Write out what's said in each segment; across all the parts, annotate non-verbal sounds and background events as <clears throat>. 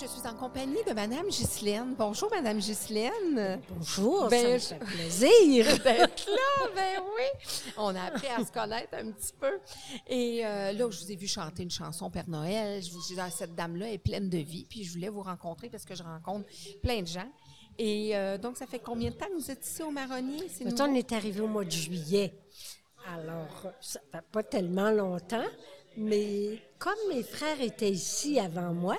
Je suis en compagnie de Madame Ghislaine. Bonjour, Madame Ghislaine. Bonjour, Ben, ça me fait plaisir. <laughs> d'être là, ben oui. On a appris à se connaître un petit peu. Et euh, là, je vous ai vu chanter une chanson Père Noël. Je vous dis, ah, cette dame-là est pleine de vie. Puis je voulais vous rencontrer parce que je rencontre plein de gens. Et euh, donc, ça fait combien de temps que vous êtes ici au Marronnier? On est arrivé au mois de juillet. Alors, ça fait pas tellement longtemps, mais comme mes frères étaient ici avant moi,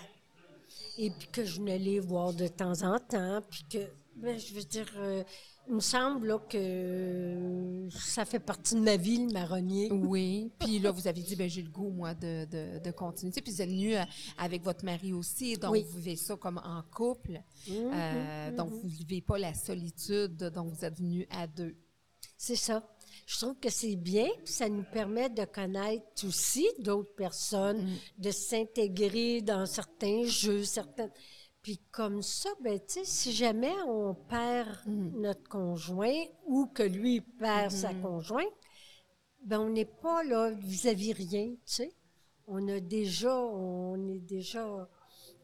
et puis que je venais les voir de temps en temps, puis que, ben, je veux dire, euh, il me semble là, que ça fait partie de ma vie, le marronnier. Oui. Puis là, vous avez dit, ben j'ai le goût, moi, de, de, de continuer. Puis vous êtes venu euh, avec votre mari aussi. Donc, Oui. vous vivez ça comme en couple. Euh, donc, vous ne vivez pas la solitude. Donc, vous êtes venus à deux. C'est ça. Je trouve que c'est bien, puis ça nous permet de connaître aussi d'autres personnes, de s'intégrer dans certains jeux, certaines. Puis comme ça, ben tu sais, si jamais on perd notre conjoint ou que lui perd sa conjointe, ben on n'est pas là vis-à-vis rien, tu sais. On a déjà, on est déjà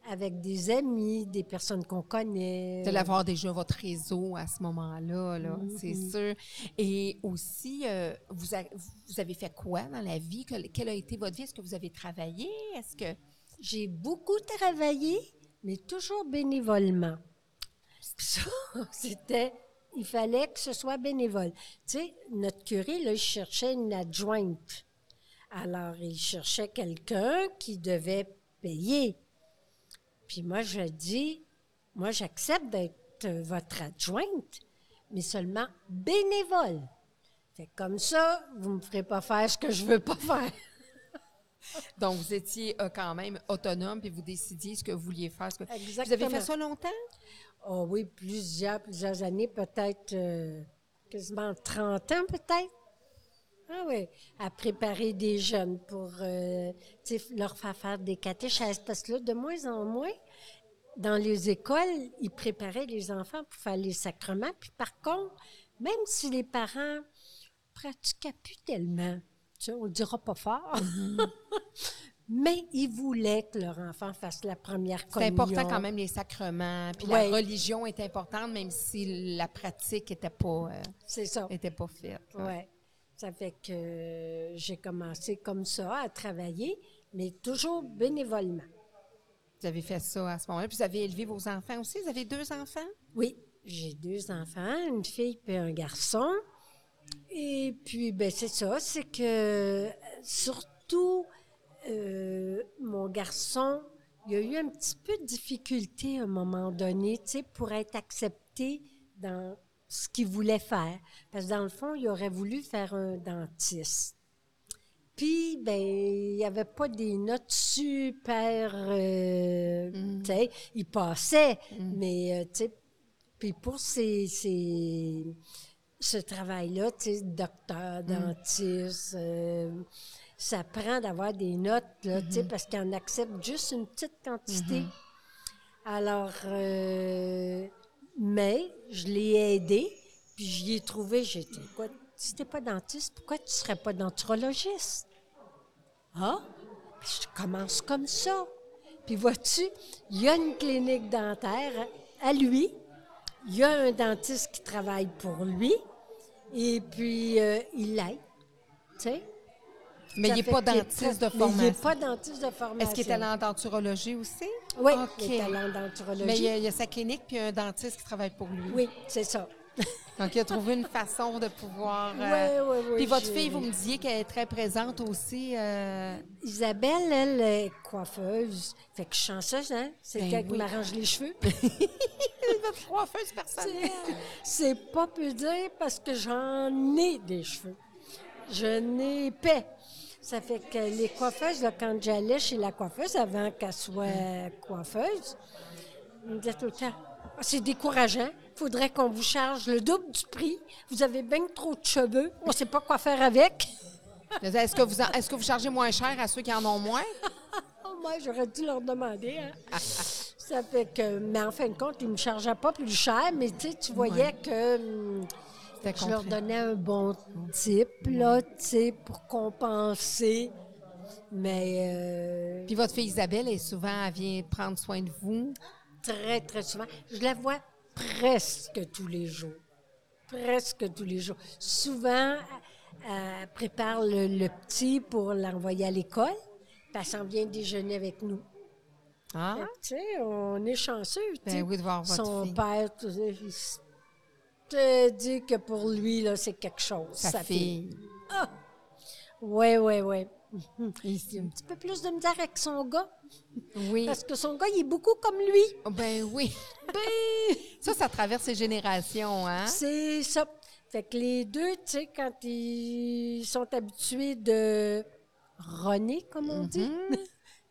avec des amis, des personnes qu'on connaît. De l'avoir déjà votre réseau à ce moment-là, là, Mm-hmm. c'est sûr. Et aussi, euh, vous, a- vous avez fait quoi dans la vie? Quelle, quelle a été votre vie? Est-ce que vous avez travaillé? Est-ce que... J'ai beaucoup travaillé, mais toujours bénévolement. Ça, <laughs> c'était, il fallait que ce soit bénévole. Tu sais, notre curé, là, il cherchait une adjointe. Alors, il cherchait quelqu'un qui devait payer. Puis moi, je dis, moi, j'accepte d'être euh, votre adjointe, mais seulement bénévole. Fait que comme ça, vous me ferez pas faire ce que je veux pas faire. <laughs> Donc, vous étiez euh, quand même autonome puis vous décidiez ce que vous vouliez faire. ce que- Vous avez Exactement. fait ça longtemps? Oh oui, plusieurs, plusieurs années, peut-être euh, quasiment 30 ans, peut-être. Ah oui, à préparer des jeunes pour euh, leur faire faire des catéchèses. Parce que là, de moins en moins, dans les écoles, ils préparaient les enfants pour faire les sacrements. Puis par contre, même si les parents pratiquaient plus tellement, on le dira pas fort, <laughs> mais ils voulaient que leur enfant fasse la première C'est communion. important quand même les sacrements. Puis Ouais. la religion est importante, même si la pratique n'était pas, euh, C'est ça. était pas faite. Ouais. Ça fait que j'ai commencé comme ça à travailler, mais toujours bénévolement. Vous avez fait ça à ce moment-là. Puis vous avez élevé vos enfants aussi? Vous avez deux enfants? Oui, j'ai deux enfants, une fille et un garçon. Et puis, ben c'est ça, c'est que surtout, euh, mon garçon, il a eu un petit peu de difficulté à un moment donné, tu sais, pour être accepté dans ce qu'il voulait faire. Parce que dans le fond, il aurait voulu faire un dentiste. Puis, ben, il n'y avait pas des notes super, euh, tu sais, il passait, mais, euh, tu sais, puis pour ces, ces- ce travail-là, tu sais, docteur, dentiste, euh, ça prend d'avoir des notes, là, tu sais, parce qu'ils en acceptent juste une petite quantité. Alors, euh, mais je l'ai aidé, puis j'y ai trouvé, dit, quoi, si t'es pas dentiste, pourquoi tu serais pas denturologiste? Ah, je commence comme ça. Puis vois-tu, il y a une clinique dentaire à lui, il y a un dentiste qui travaille pour lui, et puis euh, il l'aide, tu sais. Mais il n'est pas dentiste de mais Il n'est formation. pas dentiste de formation. Est-ce qu'il est allé en denturologie aussi? Oui, il est allé en denturologie. Mais il y, a, il y a sa clinique puis un dentiste qui travaille pour lui. Oui, c'est ça. <laughs> Donc, il a trouvé une façon de pouvoir. Oui, euh, oui, oui. Puis votre fille, vous me disiez qu'elle est très présente aussi. euh, Isabelle, elle est coiffeuse. Fait que je suis chanceuse, hein? C'est Ben elle qui m'arrange les cheveux. <laughs> votre coiffeuse personnelle. C'est pas peu dire parce que j'en ai des cheveux. Je n'ai pas. Ça fait que les coiffeuses, là, quand j'allais chez la coiffeuse, avant qu'elle soit coiffeuse, elle me disait tout le temps Ah, c'est décourageant. faudrait qu'on vous charge le double du prix. Vous avez bien trop de cheveux. On ne sait pas quoi faire avec. Est-ce que, vous en- que vous chargez moins cher à ceux qui en ont moins? <laughs> Moi, j'aurais dû leur demander. hein. Ça fait que, mais en fin de compte, ils ne me chargeaient pas plus cher, mais tu sais, tu voyais que je leur donnais un bon type, là, tu sais, pour compenser. Mais euh, Puis votre fille Isabelle, est souvent, elle vient prendre soin de vous? très, très souvent, je la vois presque tous les jours. Presque tous les jours. Souvent, elle prépare le, le petit pour l'envoyer à l'école, puis elle s'en vient déjeuner avec nous. Ah? Fait Tu sais, on est chanceux. Ben oui, de voir votre Son fille. père, sais, il s- te dit que pour lui, là, c'est quelque chose. Sa, fille. Oui, oui, oui. Ici. Un petit peu plus de misère avec son gars, Oui. parce que son gars, il est beaucoup comme lui. Ben oui. <laughs> Ben, Ça, ça traverse les générations, hein? c'est ça. Fait que les deux, tu sais, quand ils sont habitués de runner, comme on dit, Mhm.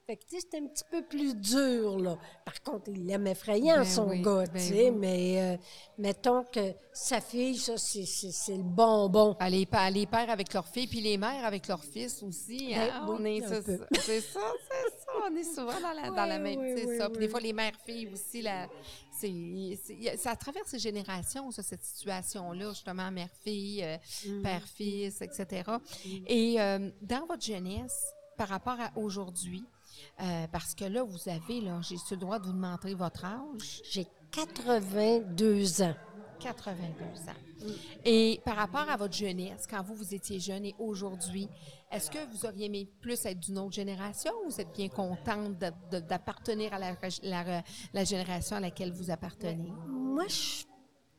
Fait que, tu sais, c'est un petit peu plus dur, là. Par contre, il l'aime effrayant, Ben son oui, gars, ben tu sais. oui. Mais euh, mettons que sa fille, ça, c'est- le bonbon. Les, pa- les pères avec leurs filles, puis les mères avec leurs fils aussi. Ben hein? oui, on est, c'est ça, c'est ça, c'est ça. On est souvent dans la, dans la Ouais, même, c'est ça. Puis des fois, les mères-filles aussi, là, c'est, ça traverse les générations, ça, cette situation-là, justement, mère-fille, euh, Mm. père-fils, etc. Et euh, dans votre jeunesse, par rapport à aujourd'hui, euh, parce que là, vous avez, là, j'ai le droit de vous demander votre âge. J'ai 82 ans. 82 ans. Et par rapport à votre jeunesse, quand vous, vous étiez jeune et aujourd'hui, est-ce que vous auriez aimé plus être d'une autre génération ou vous êtes bien contente d'appartenir à la, la- la génération à laquelle vous appartenez? Moi, je suis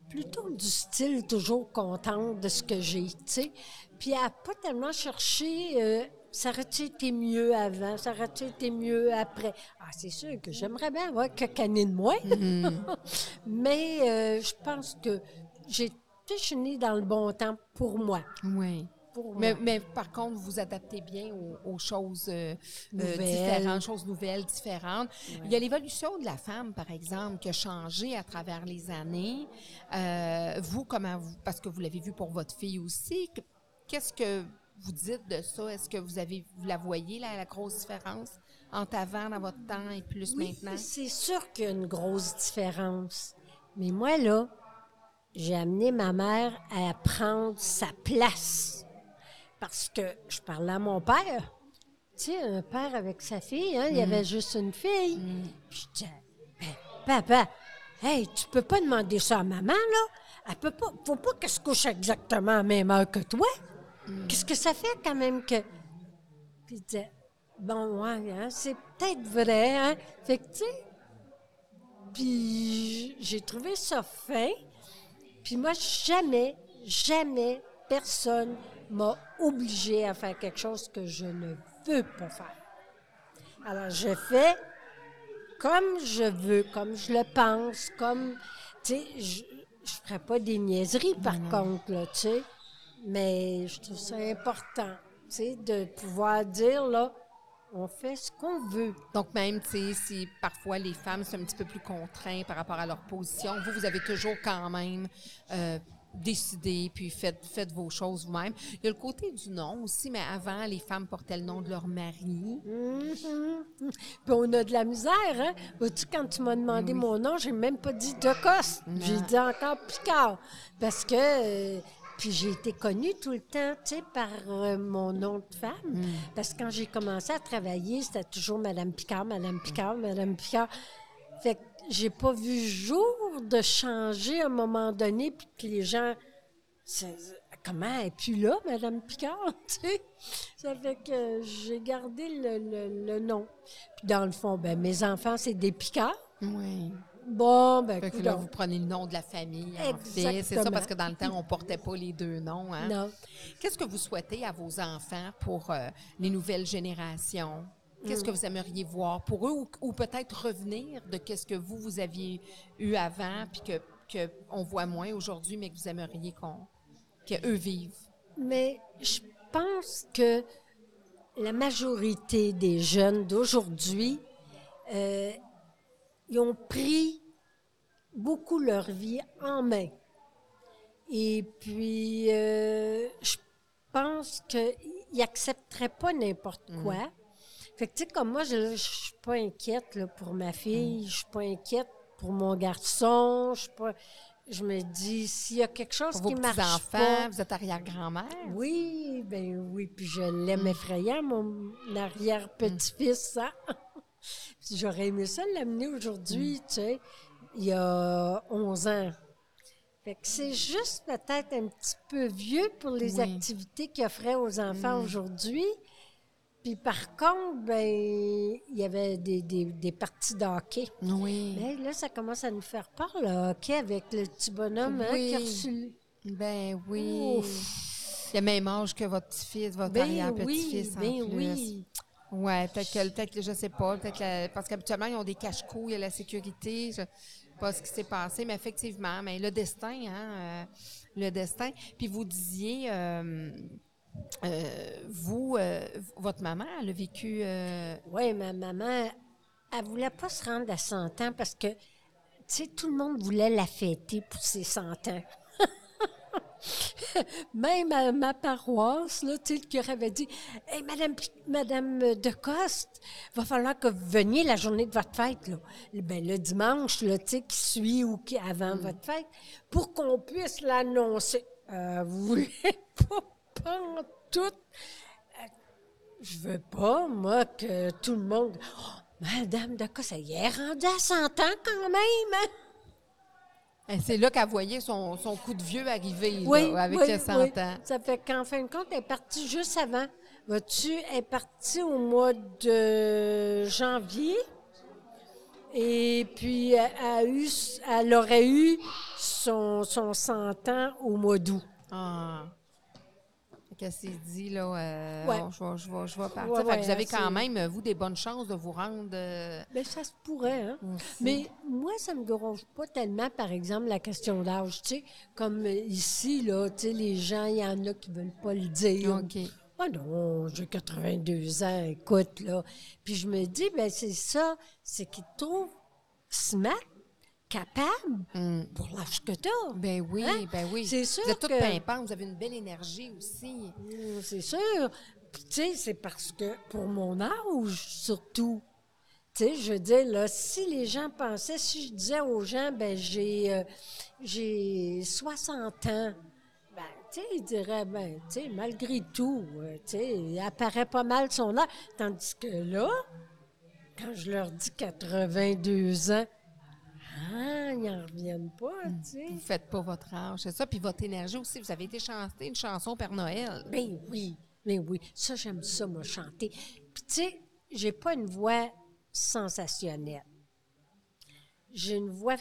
plutôt du style toujours contente de ce que j'ai, tu sais. Puis à pas tellement chercher, euh, ça aurait-tu été mieux avant, ça aurait-tu été mieux après? Ah, c'est sûr que j'aimerais bien avoir quelques années de moins. <laughs> Mais euh, je pense que j'ai, je suis née dans le bon temps pour moi. Oui. Pour Mais, moi. mais par contre, vous vous adaptez bien aux, aux choses euh, euh, Nouvelles. différentes, choses nouvelles, différentes. Il y a l'évolution de la femme, par exemple, qui a changé à travers les années. Euh, vous, comment vous, parce que vous l'avez vu pour votre fille aussi, que- qu'est-ce que vous dites de ça? Est-ce que vous avez, vous la voyez, la, la grosse différence entre avant dans votre temps et plus Oui, maintenant? c'est sûr qu'il y a une grosse différence. Mais moi, là, j'ai amené ma mère à prendre sa place. Parce que je parlais à mon père. Tu sais, un père avec sa fille, hein, il y avait juste une fille. Puis je disais, Ben, papa, hey, tu peux pas demander ça à maman, là? Elle peut pas, faut pas qu'elle se couche exactement à la même heure que toi. Qu'est-ce que ça fait quand même que. Puis il disait, bon, ouais, hein, c'est peut-être vrai, hein. Fait que, tu sais, puis j'ai trouvé ça fin. Puis moi, jamais, jamais personne m'a obligé à faire quelque chose que je ne veux pas faire. Alors, je fais comme je veux, comme je le pense, comme, tu sais, je ne ferai pas des niaiseries, par contre, là, tu sais. Mais je trouve ça important, tu sais, de pouvoir dire, là, on fait ce qu'on veut. Donc, même, tu sais, si parfois les femmes sont un petit peu plus contraintes par rapport à leur position, vous, vous avez toujours quand même euh, décidé, puis faites, faites vos choses vous-même. Il y a le côté du nom aussi, mais avant, les femmes portaient le nom de leur mari. Mhm. Puis on a de la misère, hein? Vois-tu, quand tu m'as demandé mon nom, j'ai même pas dit De Coste. J'ai dit encore Picard. Parce que. euh, puis j'ai été connue tout le temps, tu sais, par euh, mon nom de femme. Parce que quand j'ai commencé à travailler, c'était toujours Madame Picard, Madame Picard, Madame Picard. Fait que j'ai pas vu jour de changer à un moment donné, puis que les gens. Comment elle est plus là, Madame Picard, <laughs> tu sais? Ça fait que j'ai gardé le, le- le nom. Puis dans le fond, ben mes enfants, c'est des Picards. Oui. Bon, ben, Fait que là, vous prenez le nom de la famille, en fait. C'est ça, Exactement. parce que dans le temps, on portait pas les deux noms. Hein? Non. Qu'est-ce que vous souhaitez à vos enfants pour euh, les nouvelles générations? Qu'est-ce Mm. que vous aimeriez voir pour eux ou, ou peut-être revenir de qu'est-ce que vous, vous aviez eu avant puis que, que on voit moins aujourd'hui, mais que vous aimeriez qu'on, qu'eux vivent? Mais je pense que la majorité des jeunes d'aujourd'hui, euh, ils ont pris beaucoup leur vie en main. Et puis, euh, je pense qu'ils il accepterait pas n'importe Mm. quoi. Fait que, tu sais, comme moi, je, je suis pas inquiète là, pour ma fille, Mm. je suis pas inquiète pour mon garçon, je suis pas... Je me dis, s'il y a quelque chose Pour vos qui marche petits-enfants, pas... vous êtes arrière-grand-mère. Oui, ben oui, puis je l'aime effrayant, mon arrière-petit-fils, hein. <laughs> J'aurais aimé ça l'amener aujourd'hui, tu sais, il y a 11 ans. Fait que c'est juste peut-être un petit peu vieux pour les Oui. activités qu'il offrait aux enfants aujourd'hui. Puis par contre, ben, il y avait des, des, des parties de hockey. Oui. Là, ça commence à nous faire peur, le hockey, avec le petit bonhomme hein, Oui. qui a reçu Ben oui. Il a le même âge que votre petit-fils, votre Ben arrière-petit-fils oui, en ben plus. oui. Ouais, peut-être que, peut-être que je sais pas, peut-être parce qu'habituellement ils ont des cache-coups, il y a la sécurité, je sais pas ce qui s'est passé, mais effectivement, mais le destin, hein, euh, le destin. Puis vous disiez, euh, euh, vous, votre maman, elle a vécu. Oui, ma maman, elle voulait pas se rendre à 100 ans parce que, tu sais, tout le monde voulait la fêter pour ses 100 ans. <laughs> Même à ma paroisse, là, tu sais, le curé avait dit Hey, Madame, Madame Decoste, va falloir que vous veniez la journée de votre fête, là. Ben, le dimanche, là, tu sais, qui suit ou qui avant votre fête, pour qu'on puisse l'annoncer. Euh, vous voulez <laughs> pas, tout. Je veux pas, moi, que tout le monde. Oh, Madame Decoste, elle y est rendue à 100 ans quand même, hein? C'est là qu'elle voyait son, son coup de vieux arriver, là, avec oui, le 100 oui. ans. Ça fait qu'en fin de compte, elle est partie juste avant. Vois-tu, elle est partie au mois de janvier. Et puis, elle, a eu, elle aurait eu son, son 100 ans au mois d'août. Ah. Qu'elle s'est dit, là, euh, Ouais. oh, je, vais, je, vais, je vais partir. Ouais, Fait que ouais, vous avez quand même, vous, des bonnes chances de vous rendre. euh, Mais ça se pourrait, hein? aussi. Mais moi, ça me dérange pas tellement, par exemple, la question d'âge. Tu sais, comme euh, ici, là, tu sais, les gens, il y en a qui veulent pas le dire. OK. Ah non, j'ai 82 ans, écoute, là. Puis je me dis, ben c'est ça, c'est qu'ils trouvent smart, capable, Hmm. pour l'âge que t'as. Ben oui, Hein? ben oui. C'est sûr Vous êtes toute que- pimpante, vous avez une belle énergie aussi. Mm, C'est sûr. Puis, tu sais, c'est parce que pour mon âge, surtout, tu sais, je veux dire, là, si les gens pensaient, si je disais aux gens, ben j'ai euh, j'ai 60 ans, ben, tu sais, ils diraient, ben, tu sais, malgré tout, euh, tu sais, il apparaît pas mal son âge. Tandis que là, quand je leur dis 82 ans, ah, ils n'en reviennent pas, tu sais. Vous faites pas votre âge, c'est ça. Puis votre énergie aussi, vous avez été chanter une chanson Père Noël. Ben oui, ben oui. Ça, j'aime ça, moi, chanter. Puis, tu sais, j'ai pas une voix sensationnelle. J'ai une voix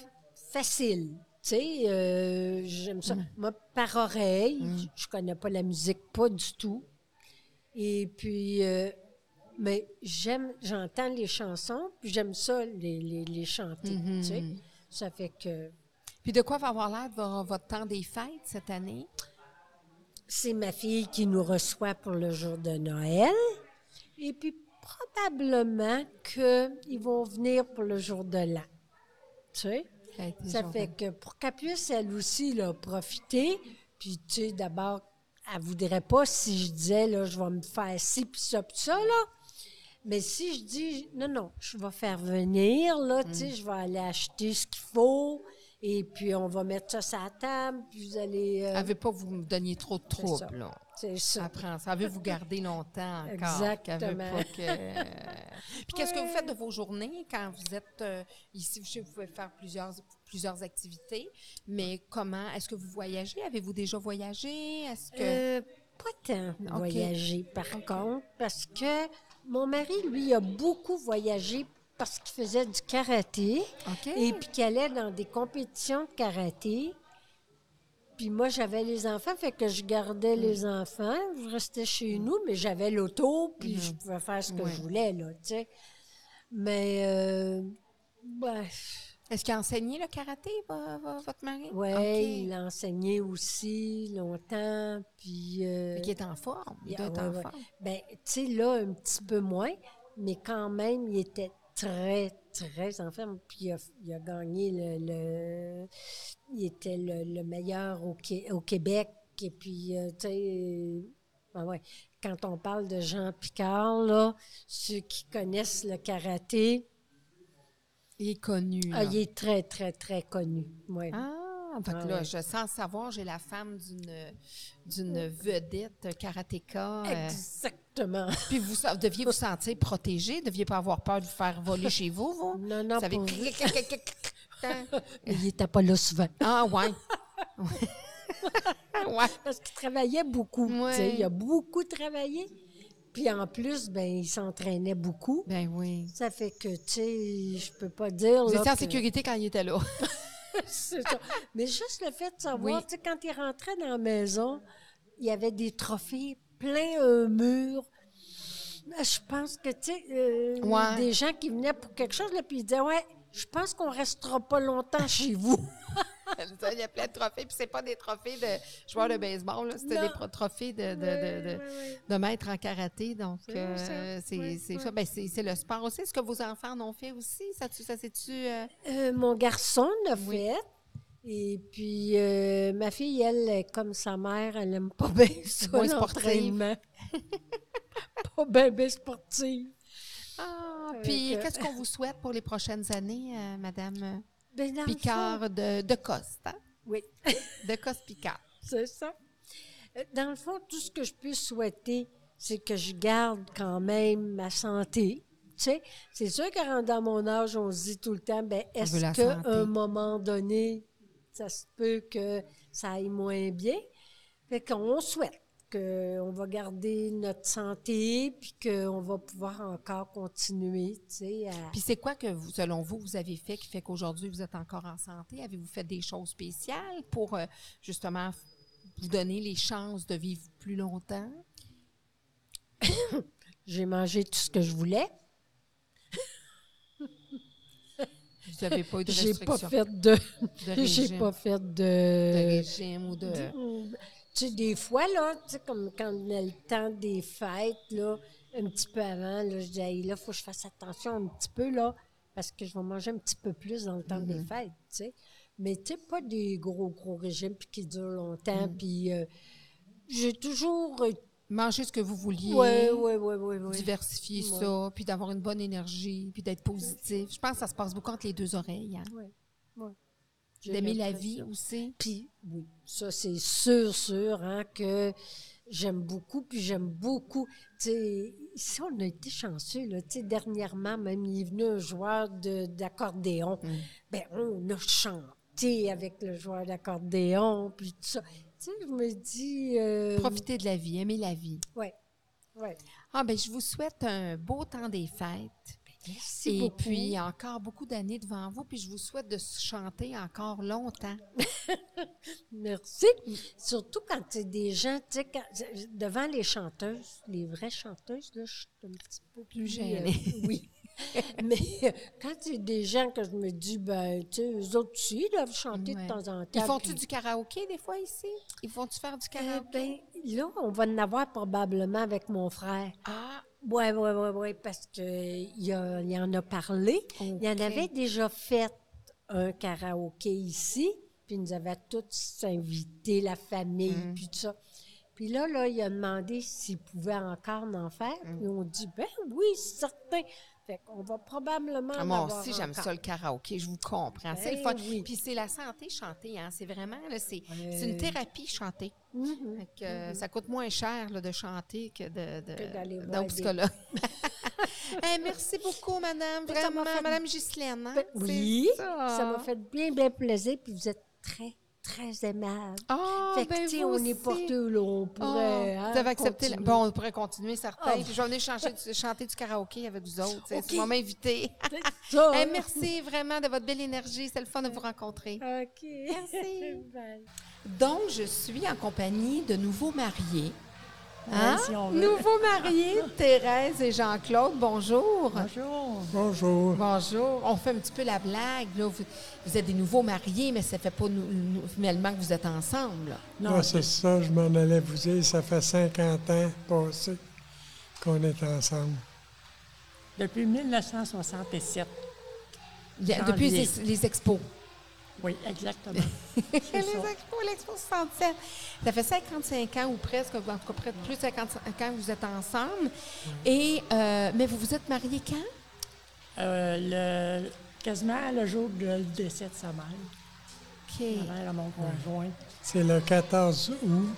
facile. Tu sais, euh, j'aime ça. Moi, par oreille, je- je connais pas la musique, pas du tout. Et puis, euh, mais j'aime, j'entends les chansons, puis j'aime ça les, les, les chanter, tu sais. Ça fait que Puis de quoi va avoir l'air votre temps des fêtes cette année? c'est ma fille qui nous reçoit pour le jour de Noël. Et puis, probablement qu'ils vont venir pour le jour de l'an. Tu sais? Ça, fait que pour qu'elle puisse, elle aussi, là, profiter. Puis, tu sais, d'abord, elle voudrait pas si je disais, là, je vais me faire ci, puis ça, puis ça, là. Mais si je dis, non, non, je vais faire venir, là, tu Mm. sais, je vais aller acheter ce qu'il faut, et puis on va mettre ça sur la table, puis vous allez... euh, veut pas vous me donniez trop de troubles, là. c'est ça. Prend ça. Veut vous garder longtemps encore. Exactement. pas que- <laughs> Puis qu'est-ce que vous faites de vos journées quand vous êtes euh, ici? Je sais que vous pouvez faire plusieurs, plusieurs activités, mais comment? Est-ce que vous voyagez? Avez-vous déjà voyagé? Est-ce que... Euh, pas tant Ok. voyager, par contre, parce que mon mari, lui, a beaucoup voyagé parce qu'il faisait du karaté et puis qu'il allait dans des compétitions de karaté. Puis moi, j'avais les enfants, fait que je gardais Mm. les enfants. Je restais chez nous, mais j'avais l'auto, puis je pouvais faire ce que je voulais, là, tu sais. Mais, euh, Est-ce qu'il a enseigné le karaté, vo- vo- votre mari? OK. il a enseigné aussi longtemps, puis... euh, qu'il est en forme. Il doit Yeah, être ouais, en ouais. forme. Ben, tu sais, là, un petit peu moins, mais quand même, il était très, très en forme. Puis il a, il a gagné le, le- Il était le, le meilleur au, au Québec. Et puis, euh, tu sais, Ah ouais. Quand on parle de Jean Picard, là, ceux qui connaissent le karaté, Il est connu. ah, il est très, très, très connu. Ouais. Ah, fait que Ah là, ouais. je sens savoir, j'ai la femme d'une d'une vedette karatéka. euh, Exactement. <laughs> puis vous, vous deviez vous sentir protégé, deviez pas avoir peur de vous faire voler chez vous, vous? <laughs> Non, non. Il n'était pas là souvent. Ah, ouais. <laughs> ouais. Parce qu'il travaillait beaucoup. Ouais. Il a beaucoup travaillé. Puis en plus, ben, il s'entraînait beaucoup. Ben oui. Ça fait que, tu sais, je peux pas dire. Vous là, étiez en que- sécurité quand il était là. <laughs> <laughs> C'est ça. Mais juste le fait de savoir, Oui. tu sais, quand il rentrait dans la maison, il y avait des trophées plein un mur. Là, Je pense que, tu sais, euh, Ouais. des gens qui venaient pour quelque chose, là, puis ils disaient, ouais, je pense qu'on restera pas longtemps chez vous. <laughs> <laughs> il y a plein de trophées, puis c'est pas des trophées de joueurs de baseball, là, c'était des trophées de, de, de, de, maître en karaté. Donc, C'est euh, ça? c'est ça. Ben, c'est c'est le sport aussi. Est-ce que vos enfants en ont fait aussi? Ça, tu- ça c'est-tu. euh, Euh, mon garçon l'a Oui. fait. Et puis, euh, ma fille, elle, comme sa mère, elle aime pas bien <laughs> ça, Moins sportive. l'entraînement. <laughs> pas bien, bien sportive. Ah, puis que- qu'est-ce qu'on vous souhaite pour les prochaines années, euh, Madame? Ben, fond, Picard de, de Coste? hein? Oui. De Coste Picard. <laughs> C'est ça. Euh, Dans le fond, tout ce que je peux souhaiter, c'est que je garde quand même ma santé. Tu sais, c'est sûr que dans mon âge, on se dit tout le temps, ben, est-ce qu'à un moment donné, ça se peut que ça aille moins bien? Fait qu'on souhaite qu'on va garder notre santé, puis qu'on va pouvoir encore continuer, tu sais, à... Puis c'est quoi que, vous, selon vous, vous avez fait qui fait qu'aujourd'hui, vous êtes encore en santé? Avez-vous fait des choses spéciales pour, euh, justement, vous donner les chances de vivre plus longtemps? <coughs> J'ai mangé tout ce que je voulais. Vous n'avez pas eu de J'ai pas fait de... de <laughs> J'ai pas fait de de... régime ou de... Tu sais, des fois, là, tu sais, comme quand on a le temps des fêtes, là, un petit peu avant, là, je dis, là, il faut que je fasse attention un petit peu, là, parce que je vais manger un petit peu plus dans le temps des fêtes, tu sais. Mais, tu sais, pas des gros, gros régimes puis qui durent longtemps, puis euh, j'ai toujours... euh, Manger ce que vous vouliez. Ouais, ouais, ouais, diversifier ça, puis d'avoir une bonne énergie, puis d'être positif. Je pense que ça se passe beaucoup entre les deux oreilles. Hein? D'aimer la vie aussi. Puis, oui, ça, c'est sûr, sûr, hein, que j'aime beaucoup. Puis, j'aime beaucoup. Tu sais, ici, on a été chanceux, là. Tu sais, dernièrement, même, il est venu un joueur de- d'accordéon. Mm. Ben, on a chanté avec le joueur d'accordéon, puis tout ça. Tu sais, je me dis. Euh, Profiter de la vie, aimer la vie. Ouais, ouais. Ah, ben, je vous souhaite un beau temps des fêtes. Merci Et beaucoup. puis, encore beaucoup d'années devant vous. Puis, je vous souhaite de chanter encore longtemps. <laughs> Merci. Surtout quand c'est des gens, tu sais, devant les chanteuses, les vraies chanteuses, là, je suis un petit peu plus gênée. euh, oui. <laughs> Mais euh, quand c'est des gens que je me dis, ben, tu sais, eux autres aussi, ils doivent chanter Ouais. de temps en temps. Ils font-tu puis- du karaoké des fois ici? Ils font-tu faire du Euh, karaoké? ben, là, on va en avoir probablement avec mon frère. ah, Oui, oui, oui, oui, parce qu'il y, y en a parlé. Il y en avait déjà fait un karaoké ici, puis nous avait tous invités, la famille, Mm. puis tout ça. Puis là, là, il a demandé s'il pouvait encore en faire. Mm. Puis on dit, ben oui, certain. Fait qu'on va probablement Ah, moi aussi, j'aime ça le karaoké. Je vous comprends. C'est le Ben fun. oui. Puis c'est la santé chanter. Hein? C'est vraiment, là, c'est, c'est une thérapie. Fait que, euh, Ça coûte moins cher là, de chanter que de, de, des- psychologue. <laughs> <laughs> Eh, merci beaucoup, madame. Vraiment, fait- madame Ghislaine. hein? Ben, oui, ça. ça m'a fait bien, bien plaisir. Puis vous êtes très, très aimable. Ah, fait que, ben, tu sais, vous on est porté là, on Ah, pourrait. hein, vous avez accepté. la-. Bon, on pourrait continuer, certains. Oh. Puis je vais venir chanter, du- chanter du karaoké avec vous autres. OK. C'est m'inviter. <laughs> Ça, Eh, hein? merci vraiment de votre belle énergie. C'est le fun de vous rencontrer. OK. Merci. <laughs> Donc, je suis en compagnie de nouveaux mariés. Hein? si. Nouveaux mariés, <laughs> Thérèse et Jean-Claude, bonjour. Bonjour. Bonjour. Bonjour. On fait un petit peu la blague. Là. Vous, vous êtes des nouveaux mariés, mais ça fait pas nou- nou- finalement que vous êtes ensemble. là. Non, Ah, c'est ça, je m'en allais vous dire, ça fait 50 ans passés qu'on est ensemble. depuis 1967. Il y a- Janvier. Depuis les, les expos. Oui, exactement. <laughs> l'Expo 67. Ça fait 55 ans ou presque, en tout cas près de plus de 55 ans que vous êtes ensemble. Et, euh, mais vous vous êtes mariés quand? Euh, le, quasiment le jour du décès de sa mère. OK. Ma mère à mon conjoint. C'est le 14 août.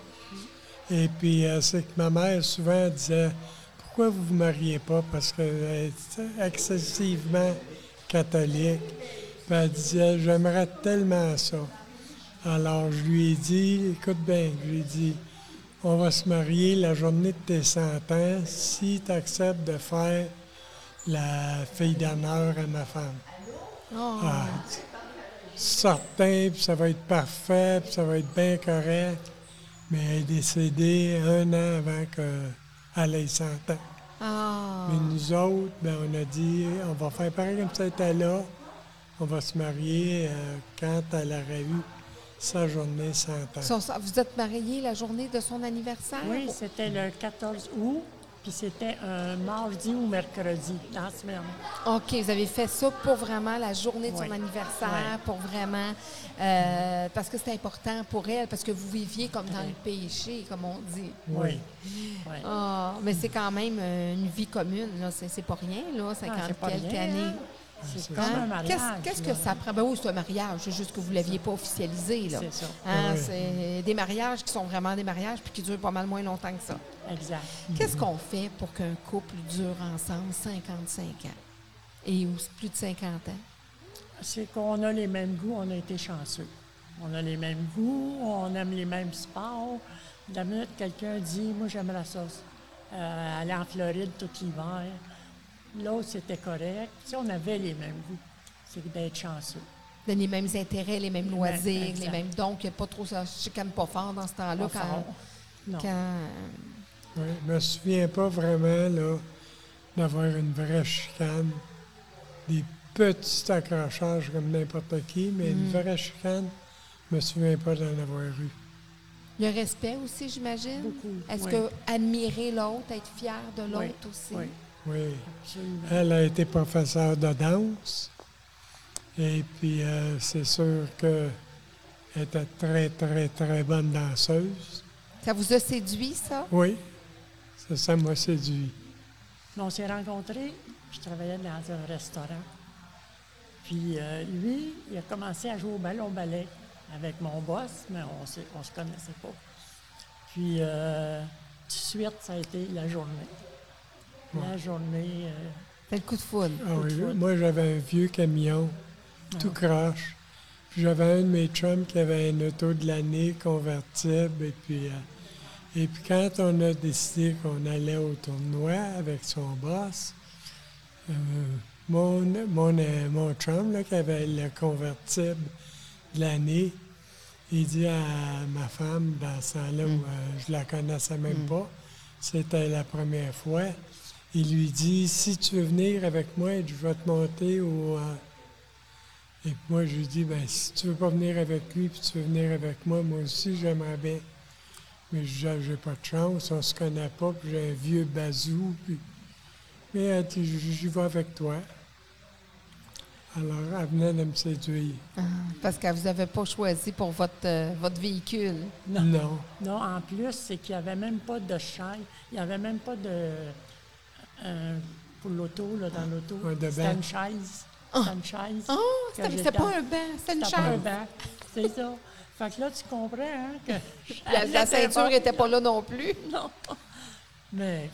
Et puis, euh, c'est que ma mère souvent disait Pourquoi vous ne vous mariez pas? Parce qu'elle est excessivement catholique. Elle disait J'aimerais tellement ça. Alors, je lui ai dit Écoute bien, je lui ai dit On va se marier la journée de tes 100 ans si tu acceptes de faire la fille d'honneur à ma femme. Oh. Ah, certain, puis ça va être parfait, puis ça va être bien correct. Mais elle est décédée un an avant qu'elle ait 100 ans. Ah. Mais nous autres, ben, on a dit, on va faire pareil comme ça était là. On va se marier euh, quand elle aurait eu sa journée 100 ans. Son- vous êtes mariés la journée de son anniversaire? Oui, c'était le 14 août, puis c'était un mardi ou mercredi dans la semaine. OK, vous avez fait ça pour vraiment la journée de son anniversaire, Oui. pour vraiment... euh, parce que c'était important pour elle, parce que vous viviez comme dans le péché, comme on dit. Oui. Oui. Ah, mais c'est quand même euh, une vie commune, là. C'est, c'est pas rien, là, 50 Ah, c'est pas quelques rien, années. hein? C'est Hein? un mariage. Qu'est-ce, que ça prend? Ben oui, c'est un mariage, c'est juste que vous ne l'aviez pas officialisé, là. C'est ça. Hein, Oui. C'est des mariages qui sont vraiment des mariages puis qui durent pas mal moins longtemps que ça. Exact. Qu'est-ce qu'on fait pour qu'un couple dure ensemble 55 ans? Et ou plus de 50 ans? C'est qu'on a les mêmes goûts, on a été chanceux. On a les mêmes goûts, on aime les mêmes sports. La minute quelqu'un dit Moi, j'aimerais ça, euh, aller en Floride tout l'hiver. L'autre, c'était correct. Tu sais, on avait les mêmes goûts. C'est d'être chanceux. De les mêmes intérêts, les mêmes loisirs, les mêmes. Donc, il n'y a pas trop ça. Je chicane pas fort dans ce temps-là Pas quand. fort. Non. quand- Oui, je me souviens pas vraiment là, d'avoir une vraie chicane. Des petits accrochages comme n'importe qui, mais une vraie chicane, je me souviens pas d'en avoir eu. A respect aussi, j'imagine. Beaucoup, Est-ce oui. que admirer l'autre, être fier de l'autre Oui, aussi? Oui, Oui. absolument. Elle a été professeure de danse. Et puis, euh, c'est sûr qu'elle était très, très, très bonne danseuse. Ça vous a séduit, ça? Oui, ça, ça m'a séduit. On s'est rencontrés, je travaillais dans un restaurant. Puis euh, lui, il a commencé à jouer au ballon-ballet avec mon boss, mais on ne se connaissait pas. Puis euh, tout de suite, ça a été la journée. La journée, euh, le coup de foudre. Ah oui, Coup de foudre. moi, j'avais un vieux camion, tout croche. Puis j'avais un de mes chums qui avait une auto de l'année convertible. Et puis, euh, et puis quand on a décidé qu'on allait au tournoi avec son boss, euh, mon, mon, euh, mon chum là, qui avait le convertible de l'année, il dit à ma femme, dans ce temps-là où euh, je la connaissais même pas, c'était la première fois, il lui dit Si tu veux venir avec moi, je vais te monter au. euh, Et puis moi, je lui dis ben, Si tu veux pas venir avec lui, puis tu veux venir avec moi, moi aussi, j'aimerais bien. Mais je J'ai pas de chance, on se connaît pas, puis j'ai un vieux bazou. Puis... Mais elle dit J'y vais avec toi. Alors, elle venait de me séduire. Ah, parce que vous n'avez pas choisi pour votre, euh, votre véhicule. non. Non. Non, en plus, c'est qu'il n'y avait même pas de chaise. Il n'y avait même pas de. Euh, pour l'auto, là, dans l'auto. Ouais, C'était une chaise. C'était une chaise. Oh, c'était pas un banc, c'était une C'était pas un chaise. banc. C'est ça. Fait que là, tu comprends, hein, que. La, la ceinture n'était pas là non plus. <laughs> Non. Mais,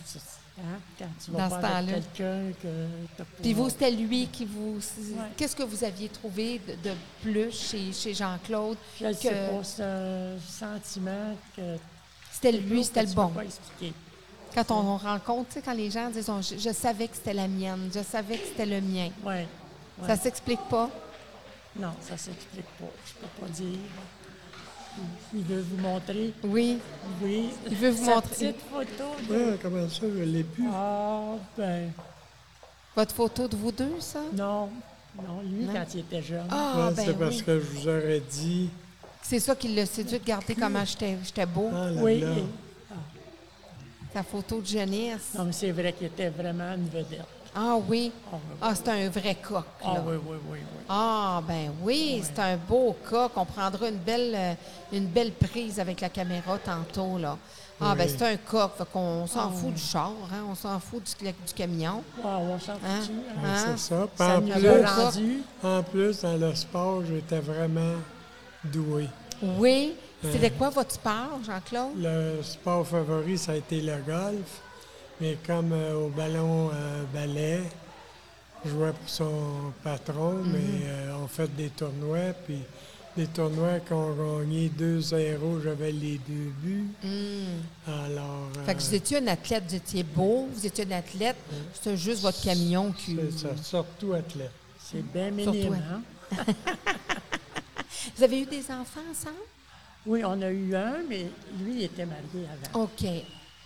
hein, quand tu vas Dans pas quelqu'un que t'as pas. Puis vous, c'était lui qui vous. Ouais. Qu'est-ce que vous aviez trouvé de, de plus chez, chez Jean-Claude? Je que- sais pas, c'est un sentiment que. C'était lui, c'était le peux bon. pas expliquer. Quand on rencontre, tu sais, quand les gens disent oh, je, je savais que c'était la mienne, je savais que c'était le mien. Oui. Ouais. Ça s'explique pas? Non, ça s'explique pas. Je peux pas dire. Il veut vous montrer. Oui. Oui. Il veut vous Sa montrer. petite photo. de- comment ça, je l'ai plus? Ah, ben, Votre photo de vous deux, ça? non. Non, lui, Non. quand il était jeune. Ah, Ouais, ben c'est parce oui. que je vous aurais dit. C'est ça qui l'a séduit de garder comment j'étais j'étais beau. Ah là oui. là. Ta photo de jeunesse. Non, mais c'est vrai qu'il était vraiment une vedette. Ah oui? Ah, oui, Ah, c'est un vrai coq, Ah oui, oui, oui, oui. Ah, ben oui, c'est un beau coq. On prendra une belle, euh, une belle prise avec la caméra tantôt, là. Ah, ben c'est un coq. Fait qu'on s'en Ah, fout oui. du char, hein? On s'en fout du, du camion. Ah, on s'en Hein? fout. hein? Hein? C'est ça. En, plus- a plus, rendu. en plus, dans le sport, j'étais vraiment doué. Oui. C'était Euh. quoi votre sport, Jean-Claude? Le sport favori, ça a été le golf. Mais comme euh, au ballon euh, ballet, je jouais pour son patron, Mhm. mais euh, on fait des tournois. Puis des tournois qu'on gagné 2-0, j'avais les deux buts. Hmm. Alors, Fait que euh, vous étiez un athlète, vous étiez beau, vous étiez un athlète. C'était juste votre camion qui. c'est ça, surtout athlète. C'est bien minime, hein? <laughs> Vous avez eu des enfants ensemble? Oui, on a eu un, mais lui, il était marié avant. OK.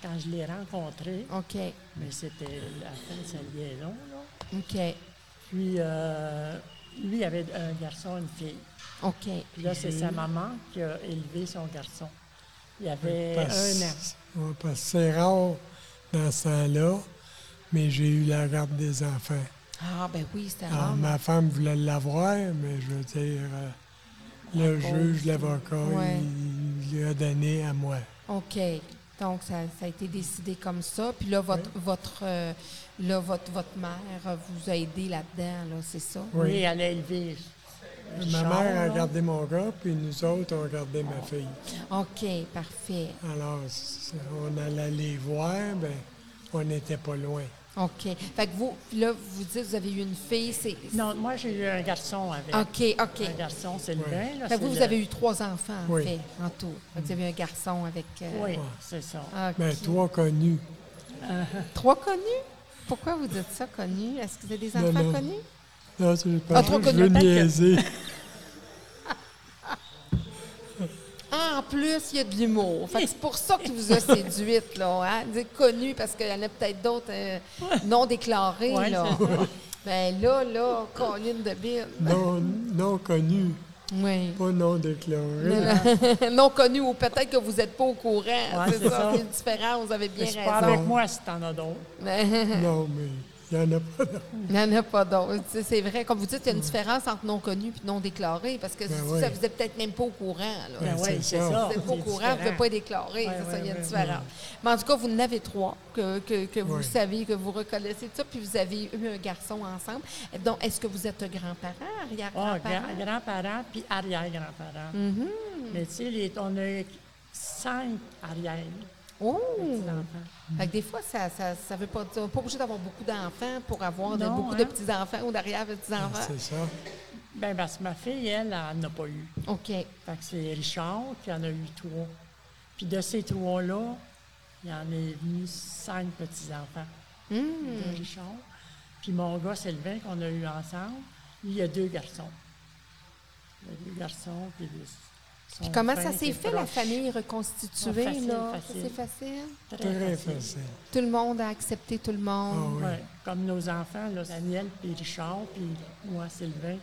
Quand je l'ai rencontré, OK. mais c'était la fin de sa liaison, là. OK. Puis, euh, lui, il avait un garçon, une fille. OK. Puis là, c'est sa maman qui a élevé son garçon. Il avait Parce- un an. ouais, parce que c'est rare dans ce temps-là, mais j'ai eu la garde des enfants. Ah, ben oui, c'était Alors, rare. ma femme voulait l'avoir, mais je veux dire, euh, le juge, l'avocat, Ouais. il, il a donné à moi. OK. Donc, ça, ça a été décidé comme ça. Puis là, votre, votre, euh, là, votre, votre mère vous a aidé là-dedans, là, c'est ça? Oui, Oui. elle a élevé. Ma mère a gardé mon gars, puis nous autres, on gardé ma fille. OK, parfait. Alors, on allait les voir, ben, on n'était pas loin. OK. Fait que vous, là, vous dites que vous avez eu une fille, c'est... Non, moi, j'ai eu un garçon avec. OK, OK. Un garçon, Sylvain. là, Fait que c'est vous, vous le- avez eu trois enfants, en Oui. fait, en tout. Fait que vous avez eu un garçon avec... euh, Oui, c'est ça. OK. Mais toi, connu. Trois connus? Pourquoi vous dites ça, connus? Est-ce que vous avez des Non, enfants non. connus? Là, c'est Ah, parce trop je connu, veux niaiser. <laughs> Ah, en plus, il y a de l'humour. Fait que c'est pour ça qu'il vous a <laughs> séduite, là. Hein? Connu parce qu'il y en a peut-être d'autres euh, non déclarés, Ouais, là. Ben là, là, Colline de Bill. Non, non connu, Oui. pas non déclaré. non <laughs> connu ou peut-être que vous n'êtes pas au courant. Ouais, c'est ça, ça. c'est différent, vous avez bien c'est pas raison. avec moi si t'en as d'autres. <laughs> Non, mais il n'y en a pas. d'autres. Il n'y en a pas d'autres. C'est vrai, comme vous dites, il y a une différence entre non connu et non déclaré, parce que Ben si oui. ça, vous n'êtes peut-être même pas au courant. Là. Ben Ben, oui, c'est ça. Vous n'êtes pas au courant, vous ne pouvez pas déclarer. Ouais, c'est ça, il y a une ouais, différence. Mais en tout cas, vous en avez trois que, que, que vous savez, que vous reconnaissez tout ça, puis vous avez eu un garçon ensemble. Donc, est-ce que vous êtes grands-parents, Ah, arrière-grands-parents? grand- grands-parents puis arrière-grands-parents. Mhm. Mais tu sais, on a cinq arrière Oh! petits-enfants. Fait que des fois, ça ça, ça veut pas dire, pas obligé d'avoir beaucoup d'enfants pour avoir de- Non, beaucoup de hein? petits-enfants ou d'arrière-petits-enfants. C'est ça. Ben parce que ma fille, elle, elle n'a pas eu. OK. Fait que c'est Richard qui en a eu trois. Puis de ces trois-là, il y en est venu cinq petits-enfants Hmm. de Richard. Puis mon gars, Sylvain, qu'on a eu ensemble, lui, il y a deux garçons. Il y a deux garçons, puis des- Puis comment ça s'est fait, la famille reconstituée, Ah, facile, là? facile. C'est facile? Très facile. Tout le monde a accepté tout le monde. Ah oui. Ouais, comme nos enfants, là, Daniel puis Richard, puis moi, Sylvain,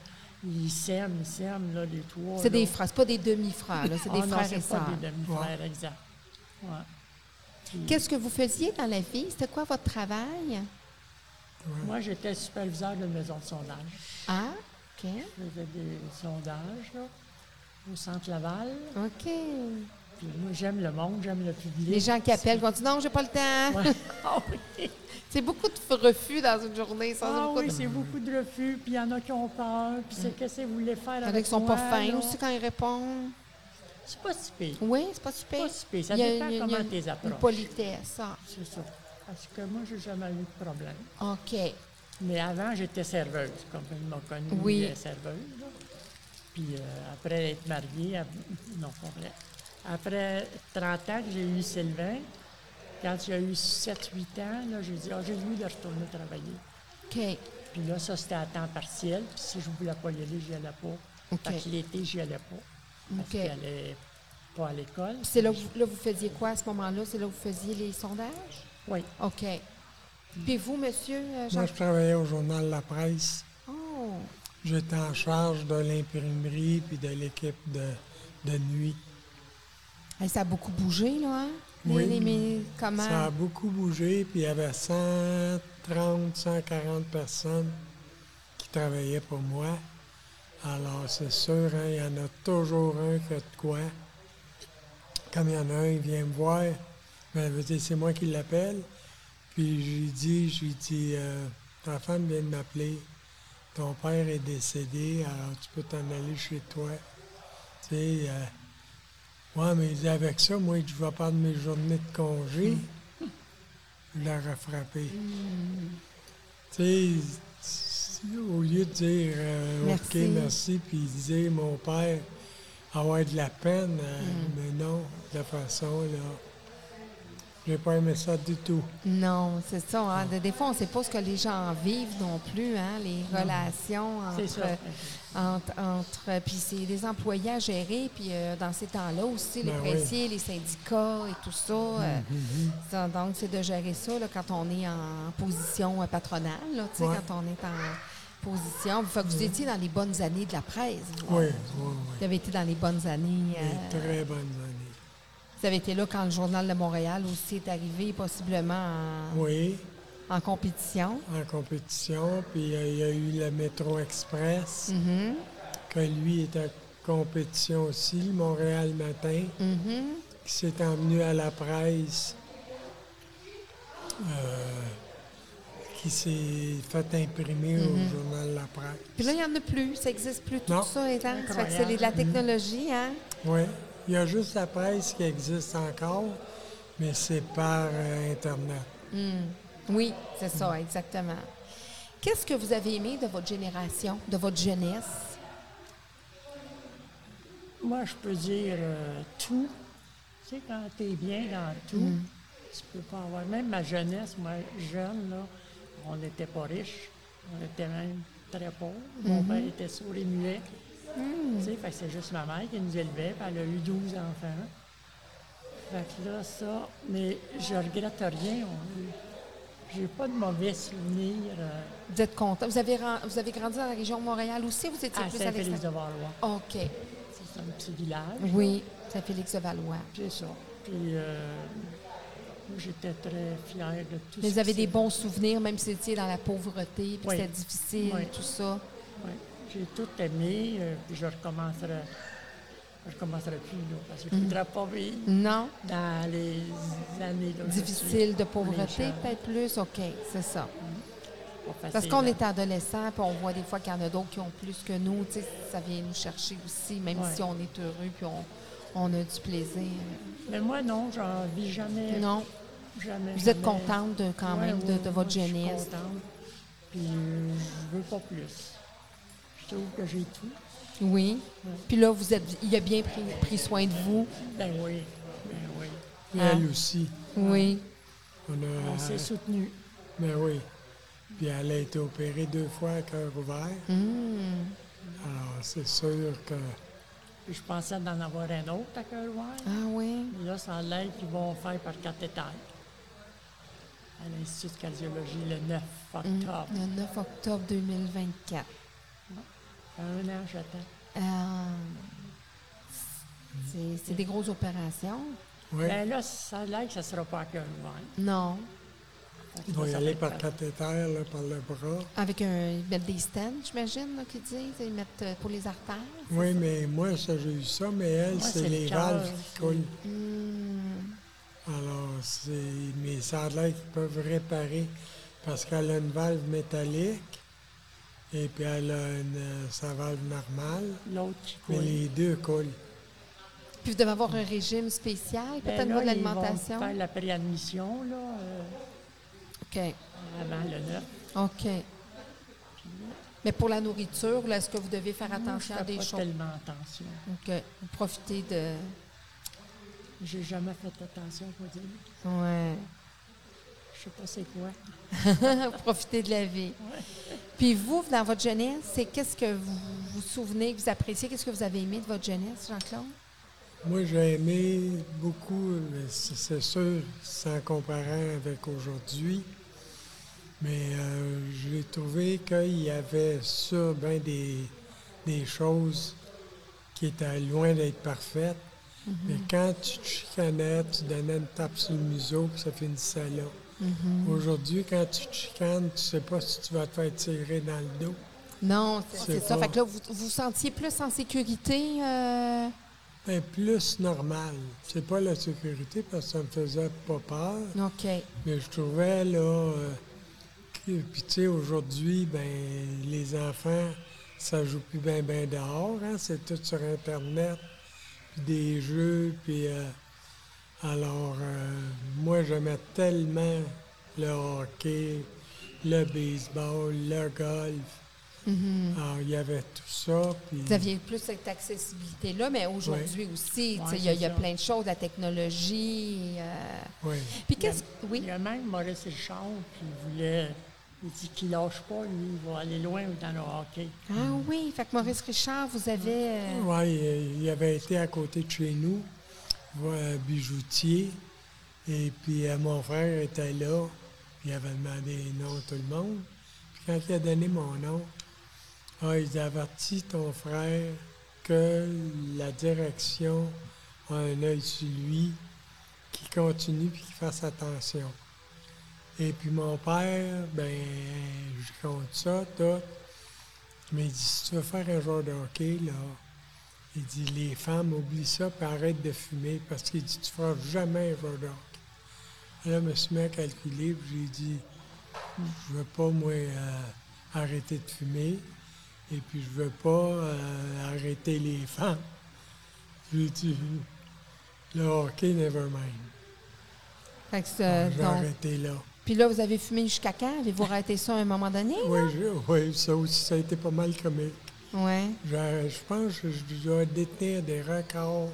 ils s'aiment, ils s'aiment, là, les trois. C'est des frères, c'est pas des demi-frères, là, c'est Ah des non, frères et pas sœurs. des demi-frères, exact. Ouais. Puis, Qu'est-ce que vous faisiez dans la vie? C'était quoi votre travail? Moi, j'étais superviseur d'une maison de sondage. Ah, OK. Je faisais des sondages, là, au Centre Laval. OK. Puis moi, j'aime le monde, j'aime le public. Les gens qui appellent, qui vont dire non, j'ai pas le temps. Ouais. <laughs> Ah oui, C'est beaucoup de refus dans une journée. Ça, Ah oui de- c'est beaucoup de refus, puis il y en a qui ont peur, puis c'est qu'est-ce que vous voulez faire avec qui sont moi, pas fins aussi quand ils répondent. C'est pas si pire. Oui, c'est pas super. Pas si pire. Ça a- dépend a- comment tu les Une approches. politesse, ça. C'est ça. Parce que moi, j'ai jamais eu de problème. OK. Mais avant, j'étais serveuse, comme ils m'ont connue Oui. serveuse. là. Puis euh, après être mariée, à- non, pas vrai. Après 30 ans que j'ai eu Sylvain, quand j'ai eu 7-8 ans, là, j'ai dit, ah, j'ai le goût de retourner travailler. OK. Puis là, ça, c'était à temps partiel. Puis si je voulais pas y aller, j'y allais pas. OK. Fait que l'été, j'y allais pas. Parce OK. qu'il allait pas à l'école. Puis c'est là, que vous- là, vous faisiez quoi à ce moment-là? C'est là où vous faisiez les sondages? Oui. OK. Puis vous, monsieur euh, Jean... Moi, je travaillais au journal La Presse. Oh! J'étais en charge de l'imprimerie puis de l'équipe de, de nuit. Ça a beaucoup bougé, là, hein? Oui. les- mais comment? Ça a beaucoup bougé, puis il y avait 130, 140 personnes qui travaillaient pour moi. Alors, c'est sûr, hein, il y en a toujours un qui a de quoi. Comme il y en a un, il vient me voir, ben, c'est moi qui l'appelle. Puis je lui dis, je lui dis, euh, ta femme vient de m'appeler. Ton père est décédé, alors tu peux t'en aller chez toi. Tu sais, euh, Ouais, mais il dit, avec ça, moi, je vais prendre mes journées de congé. Je l'aurais frappé. Tu sais, au lieu de dire euh, OK, Merci. puis il disait, mon père, avoir de la peine, euh, mais non, de façon, là. J'ai pas aimé ça du tout. Non, c'est ça. hein. De- Des fois, on ne sait pas ce que les gens vivent non plus, hein, les relations entre, ça. entre, entre- puis c'est des employés à gérer, puis euh, dans ces temps-là aussi, les Ben oui. pressiers, les syndicats et tout ça. euh, Mhm. ça, donc, c'est de gérer ça là, quand on est en position euh, patronale, là, Ouais. quand on est en position. Fait que vous étiez dans les bonnes années de la presse. Oui, oui, oui. Vous avez été dans les bonnes années. Euh, très bonnes années. Vous avez été là quand le Journal de Montréal aussi est arrivé, possiblement en, Oui, en compétition? en compétition. Puis euh, il y a eu le Métro Express, Mhm. que lui est en compétition aussi, le Montréal Matin. Mhm. qui s'est emmené à la presse, euh, qui s'est fait imprimer au journal La Presse. Puis là, il n'y en a plus. Ça n'existe plus. Tout Non. ça fait que c'est de la technologie, hein? Oui, il y a juste la presse qui existe encore, mais c'est par euh, Internet. Hmm. Oui, c'est ça, exactement. Qu'est-ce que vous avez aimé de votre génération, de votre jeunesse? Moi, je peux dire euh, tout. Tu sais, quand tu es bien dans tout, Mm. tu peux pas avoir. Même ma jeunesse, moi, jeune, là, on n'était pas riches. On était même très pauvres. Mon Mm-hmm. père était sourd et muet. Mm. Tu sais, c'est juste ma mère qui nous élevait, puis elle a eu 12 enfants. Fait que là, ça, mais je regrette rien. J'ai pas de mauvais souvenirs euh, Vous êtes content? Vous avez, vous avez grandi dans la région de Montréal aussi? Vous étiez à plus à de? Valois. OK. C'est un petit village. Oui, Saint-Félix-de-Valois. C'est ça. Puis euh, j'étais très fière de tout Mais ce vous avez des bons souvenirs, même si vous étiez dans la pauvreté, puis Oui. c'était difficile, Oui. tout ça. Oui. J'ai tout aimé, euh, puis je recommencerai. Je recommencerai plus, là, parce que je ne voudrais pas vivre Non? dans les années là, Difficile de pauvreté, peut-être plus? OK, c'est ça. Pas Parce qu'on est adolescent, puis on voit des fois qu'il y en a d'autres qui ont plus que nous. Tu sais, ça vient nous chercher aussi, même Ouais. si on est heureux, puis on, on a du plaisir. Mais moi, non, j'en vis jamais. Non? Jamais. Vous êtes jamais. contente de, quand Ouais, même de, moi, votre je suis jeunesse? contente. Puis euh, je veux pas plus. Je trouve que j'ai tout. Oui. Puis là, vous êtes, il a bien pris, pris soin de vous. Ben oui, ben oui. Et Ah. elle aussi. Oui. On a, On s'est soutenus. ben oui. Puis elle a été opérée deux fois à cœur ouvert. Hum. Alors, c'est sûr que Puis je pensais d'en avoir un autre à cœur ouvert. Ah oui. Mais Là, ça a l'air qu'ils vont faire par cathéter à l'Institut de cardiologie le 9 Hum. octobre. Le 9 octobre 2024. Un an, j'attends. Euh, c'est des grosses opérations? oui, Ben là, ça a l'air que ça ne sera pas à cœur ouvert. Non. Ils vont y aller par cathéter, là, par le bras. Avec un. Ils mettent des stents, j'imagine, qu'ils disent. Ils mettent euh, pour les artères. Oui, mais moi, ça, j'ai eu ça, mais elle, c'est les le valves qui coulent. Hum. Alors, c'est. Mais ça a l'air qu'ils peuvent réparer parce qu'elle a une valve métallique et puis elle a une, euh, sa valve normale, L'autre qui mais coule. les deux coulent. Puis vous devez avoir un régime spécial, Ben peut-être au niveau là, de ils vont l'alimentation? faire la préadmission, là, euh, OK. avant le 9. OK. Mais pour la nourriture, là, est-ce que vous devez faire Moi, attention je à fais des pas choses? tellement attention. OK. Vous profitez de. J'ai jamais fait attention, faut dire. Ouais. Je sais pas c'est quoi. <laughs> vous profitez de la vie. Puis vous, dans votre jeunesse, c'est qu'est-ce que vous vous souvenez, que vous appréciez? Qu'est-ce que vous avez aimé de votre jeunesse, Jean-Claude? Moi, j'ai aimé beaucoup, mais c'est sûr, sans comparer avec aujourd'hui, mais euh, j'ai trouvé qu'il y avait sur bien des, des choses qui étaient loin d'être parfaites. Mais quand tu te chicanais, tu donnais une tape sur le museau, puis ça finissait là. Mhm. Aujourd'hui, quand tu te chicanes, tu sais pas si tu vas te faire tirer dans le dos. Non, c'est C'est c'est ça. Fait que là, vous vous sentiez plus en sécurité. euh, Ben, plus normal. C'est pas la sécurité parce que ça me faisait pas peur. OK. Mais je trouvais, là, euh, que- puis tu sais, aujourd'hui, ben, les enfants, ça joue plus bien ben dehors, hein, c'est tout sur Internet, puis des jeux, puis euh, alors, euh, moi, j'aimais tellement le hockey, le baseball, le golf. Alors, il y avait tout ça, puis... Vous aviez plus cette accessibilité-là, mais aujourd'hui aussi, il y a, y plein de choses, la technologie. euh, Oui. Puis qu'est-ce Oui? Il y a même Maurice Richard qui voulait. Il dit qu'il lâche pas, lui, il va aller loin dans le hockey. Ah oui, fait que Maurice Richard, vous avez. euh, Oui, il avait été à côté de chez nous, voir bijoutier. Et puis euh, mon frère était là. puis Il avait demandé les noms à tout le monde. Puis quand il a donné mon nom, ah, il a averti ton frère que la direction a un œil sur lui, qu'il continue et qu'il fasse attention. Et puis mon père, ben, je compte ça, tout. Mais il dit, si tu veux faire un joueur de hockey, là, il dit, les femmes, oublie ça, puis arrête de fumer, parce qu'il dit, tu feras jamais un hockey. Là, je me suis mis à calculer, puis j'ai dit, je veux pas, moi, euh, arrêter de fumer, et puis je veux pas euh, arrêter les femmes. J'ai dit, le hockey, never mind. fait que J'ai donc- arrêté là. Puis là, vous avez fumé jusqu'à quand? Avez-vous arrêté ça à un moment donné? Oui, je- oui, ça aussi, ça a été pas mal comique. Oui. Je, je pense que je dois détenir des records.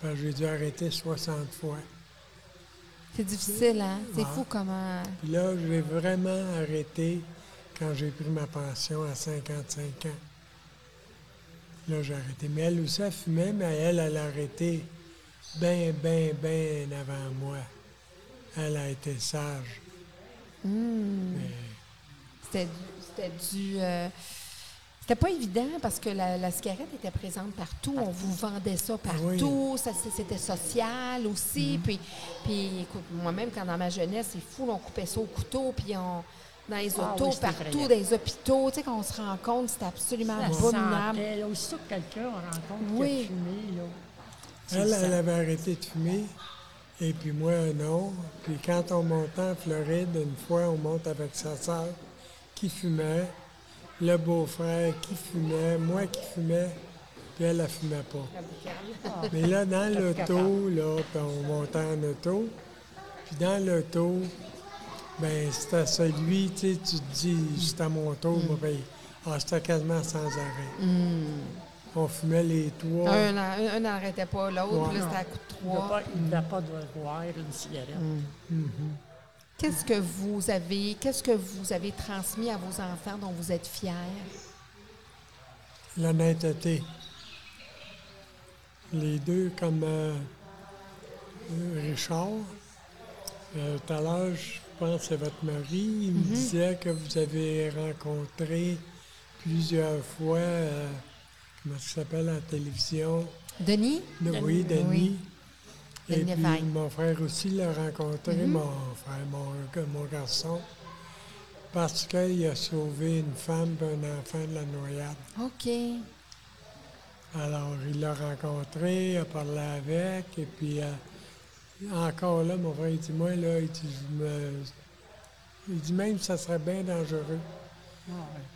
parce que J'ai dû arrêter 60 fois. C'est difficile, hein? C'est Ouais. fou comment. Puis là, j'ai vraiment arrêté quand j'ai pris ma pension à 55 ans. Là, j'ai arrêté. Mais elle aussi, elle fumait, mais elle, elle a arrêté bien, bien, bien avant moi. Elle a été sage. Hmm. Mais C'était du. euh, C'était pas évident parce que la, la cigarette était présente partout. On vous vendait ça partout. Ça, c'est- C'était social aussi. Puis, puis écoute, moi-même, quand dans ma jeunesse, c'est fou, on coupait ça au couteau, puis on, dans les Ah autos, oui, partout, dans les hôpitaux. Tu sais, quand on se rend compte, c'était absolument abominable. là, aussitôt que quelqu'un on rencontre Oui. qui a fumé, là. Elle, le elle avait arrêté de fumer, et puis moi, non. Puis quand on montait en Floride, une fois, on monte avec sa sœur qui fumait, le beau-frère qui fumait, moi qui fumais, puis elle, elle fumait pas. <laughs> Mais là, dans l'auto, là, puis on montait en auto, puis dans l'auto, ben c'était celui, tu sais, tu te dis, c'est à mon tour, moi, ben, ah, c'était quasiment sans arrêt. On fumait les trois. Un n'arrêtait pas l'autre, Ouais. puis là, c'était à coup de Il ne trois. pas, il devait pas devoir une cigarette. Qu'est-ce que vous avez, qu'est-ce que vous avez transmis à vos enfants dont vous êtes fiers? L'honnêteté. Les deux, comme euh, euh, Richard, euh, tout à l'heure, je pense que c'est votre mari, il me disait que vous avez rencontré plusieurs fois, euh, comment ça s'appelle à la télévision, Denis? de, oui, Denis. Oui. Et puis mon frère aussi l'a rencontré, mon frère, mon, mon garçon, parce qu'il a sauvé une femme et un enfant de la noyade. OK. Alors, il l'a rencontré, il a parlé avec, et puis euh, encore là, mon frère, il dit, moi, là, il dit, je me... Il dit même ça serait bien dangereux.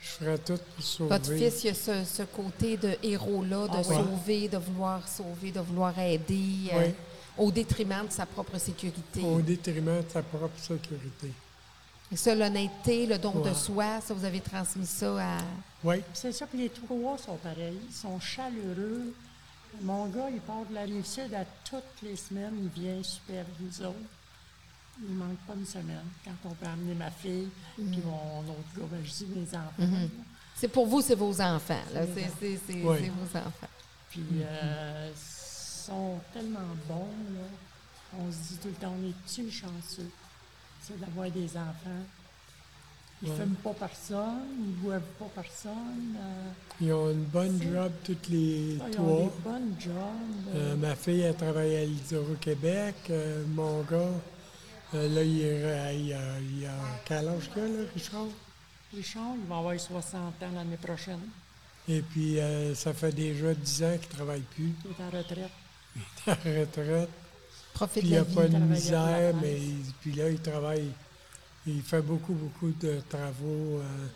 Je ferais tout pour sauver. Votre fils, il a ce, ce côté de héros-là, de Ah sauver, de vouloir sauver, de vouloir aider, euh, Oui. Au détriment de sa propre sécurité. Au détriment de sa propre sécurité. Et ça, l'honnêteté, le don de soi, ça, vous avez transmis ça à... Oui, C'est ça, puis les trois sont pareils. Ils sont chaleureux. Mon gars, il part de la rive sud à toutes les semaines. Il vient super nous autres. Il ne manque pas une semaine. Quand on peut amener ma fille, puis mon autre gars, ben, je dis mes enfants. C'est pour vous, c'est vos enfants. C'est vos enfants. Puis euh, ils sont tellement bons, là. On se dit tout le temps, on est-tu chanceux? C'est d'avoir des enfants? Ils ne Ouais. fument pas personne, ils ne boivent pas personne. euh, Ils ont une bonne job toutes les ils ont trois. des bonnes jobs. Euh, euh, ma fille, elle travaille à l'Hydro-Québec. Mon gars, là, il, a, il a quel âge là, Richard? Richard, il va avoir 60 ans l'année prochaine. Et puis, ça fait déjà 10 ans qu'il ne travaille plus. Il est en retraite. À la retraite. Profite Puis il n'a vie. pas de misère, mais il- puis là, il travaille. Il fait beaucoup, beaucoup de travaux. euh,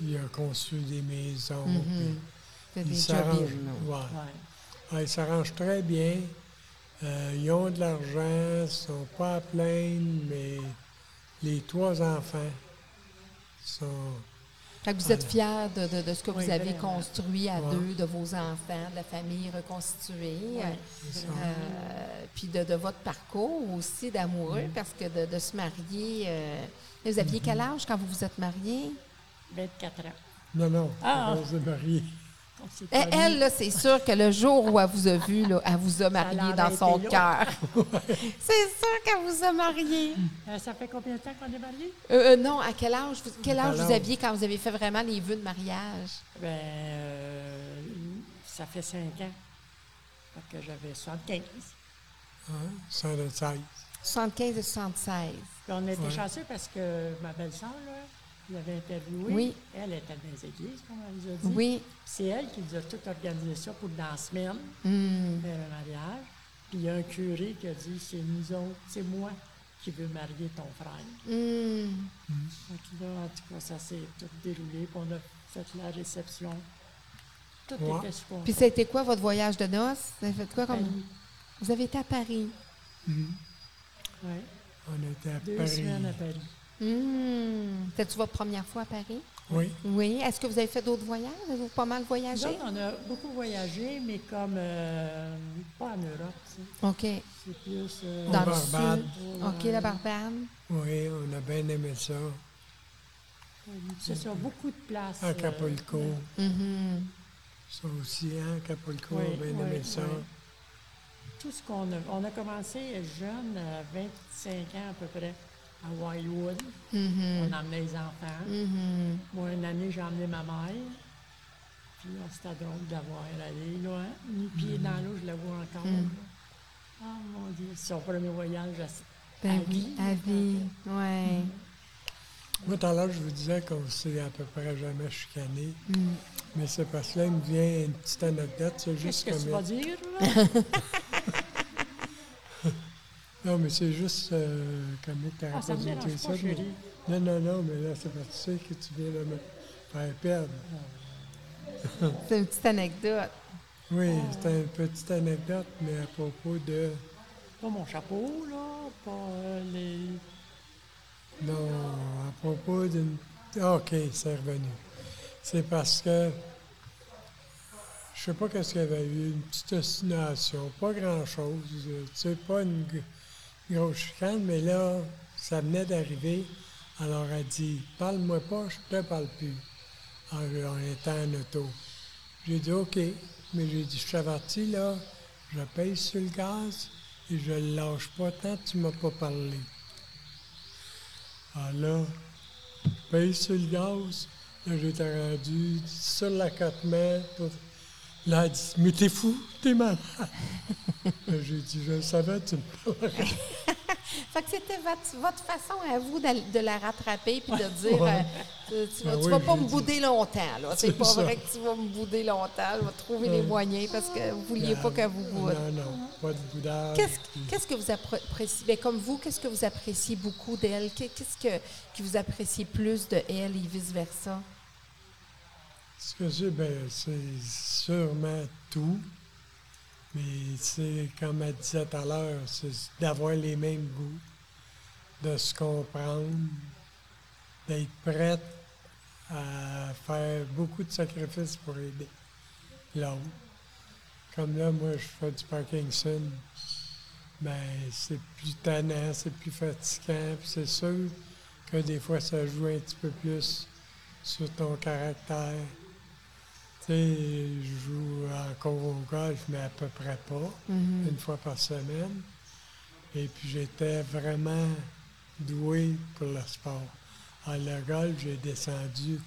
il a construit des maisons. Mhm. puis Fait il s'arrange. ouais. Ouais. Ouais, il s'arrange très bien. Euh, ils ont de l'argent, ils ne sont pas à plaindre, mais les trois enfants sont. Fait que vous êtes fiers de, de- de ce que Oui, vous avez vraiment. construit à Ouais. deux, de vos enfants, de la famille reconstituée. Ouais, vraiment. Euh, puis de, de votre parcours aussi d'amoureux, Mm. parce que de, de se marier. euh, vous Mm-hmm. aviez quel âge quand vous vous êtes mariés? 24 ans. Non, non, Ah! on s'est mariés. Elle, là, c'est sûr que le jour où elle vous a vu, là, elle vous a marié dans son cœur. <laughs> <laughs> c'est sûr qu'elle vous a marié. Euh, ça fait combien de temps qu'on est mariés? Euh, euh, non, à quel âge, vous, quel âge vous aviez quand vous avez fait vraiment les vœux de mariage? Ben, euh, ça fait 5 ans. Que j'avais 75. Hein? 116. 75 et 76. Puis on était Ouais. chanceux parce que ma belle-sœur, là, il avait interviewé. Oui. Elle était dans les églises, comme elle nous a dit. Oui. C'est elle qui nous a tout organisé ça pour dans la semaine, Hmm. faire le mariage. Puis il y a un curé qui a dit c'est nous autres, c'est moi qui veux marier ton frère. Hmm. Donc là, en tout cas, ça s'est tout déroulé. Puis on a fait la réception. Tout Ouais. était super. Puis ça a été quoi votre voyage de noces? Vous avez fait quoi comme... Paris. Vous avez été à Paris. Mhm. Ouais. On était à Deux Paris. semaines à Paris. Hmm. C'était-tu votre première fois à Paris? Oui. Oui. Est-ce que vous avez fait d'autres voyages? Avez-vous pas mal voyagé? autres, on a beaucoup voyagé, mais comme euh, pas en Europe, tu sais. OK. c'est plus euh, Dans le Barbade. sud. OK, la Barbade. Oui, on a bien aimé ça. C'est ça, beaucoup de places. euh, Acapulco. Mhm. Ça aussi, hein, Acapulco, Oui, on a bien oui, aimé ça. oui. tout ce qu'on a. On a commencé jeune, à 25 ans à peu près, à Wildwood. Mhm. On emmenait les enfants. Mhm. Moi, une année, j'ai emmené ma mère. Puis là, c'était drôle d'avoir allé, là. Hein? Ni pied dans l'eau, je la vois encore. Mm. Ah, mon Dieu, c'est son premier voyage. à- Ben À oui, vie, à vie. Ouais. Moi, tout à l'heure, je vous disais qu'on s'est à peu près jamais chicané. Mm. Mais c'est parce que là, il me vient une petite anecdote. C'est Qu'est-ce juste que tu vas dire, là? <laughs> Non, mais c'est juste euh, comme tu Ah, ça me mais-. Non, non, non, mais là, c'est parce que tu sais que tu viens de me faire perdre. C'est une petite anecdote. Oui, c'est une petite anecdote, mais à propos de. Pas mon chapeau, là. Pas euh, les. Non, à propos d'une. Ah, OK, c'est revenu. C'est parce que. Je sais pas qu'est-ce qu'il y avait eu, une petite ostination, pas grand-chose, euh, tu sais, pas une grosse chicane, mais là, ça venait d'arriver. Alors elle dit Parle-moi pas, je te parle plus. En, en étant en auto. J'ai dit OK, mais j'ai dit Je t'avertis, là, je paye sur le gaz et je le lâche pas tant que tu m'as pas parlé. Ah là, je paye sur le gaz. Là, j'étais rendu sur l'accotement. Pour... Là, elle dit Mais t'es fou, t'es malade. <laughs> J'ai dit Je savais, tu me. <laughs> Fait que c'était votre, votre façon à vous de, de la rattraper puis de dire Ouais. euh, tu, tu vas, Ben tu oui, vas pas me dit. bouder longtemps. là. C'est pas ça. vrai que tu vas me bouder longtemps. Je vais trouver les moyens parce que vous vouliez pas qu'elle vous boude. Non, non, pas de boudage. Qu'est-ce puis- qu'est-ce que vous appréciez, ben, comme vous, qu'est-ce que vous appréciez beaucoup d'elle? Qu'est- Qu'est-ce que, que vous appréciez plus de elle et vice-versa? Ce que c'est, ben, c'est sûrement tout. Mais c'est, comme elle disait tout à l'heure, c'est d'avoir les mêmes goûts, de se comprendre, d'être prête à faire beaucoup de sacrifices pour aider l'autre. Comme là, moi, je fais du Parkinson. Ben, c'est plus tannant, c'est plus fatigant, puis c'est sûr que des fois, ça joue un petit peu plus sur ton caractère. Je joue encore au golf, mais à peu près pas, une fois par semaine. Et puis j'étais vraiment doué pour le sport. Ah, le golf, j'ai descendu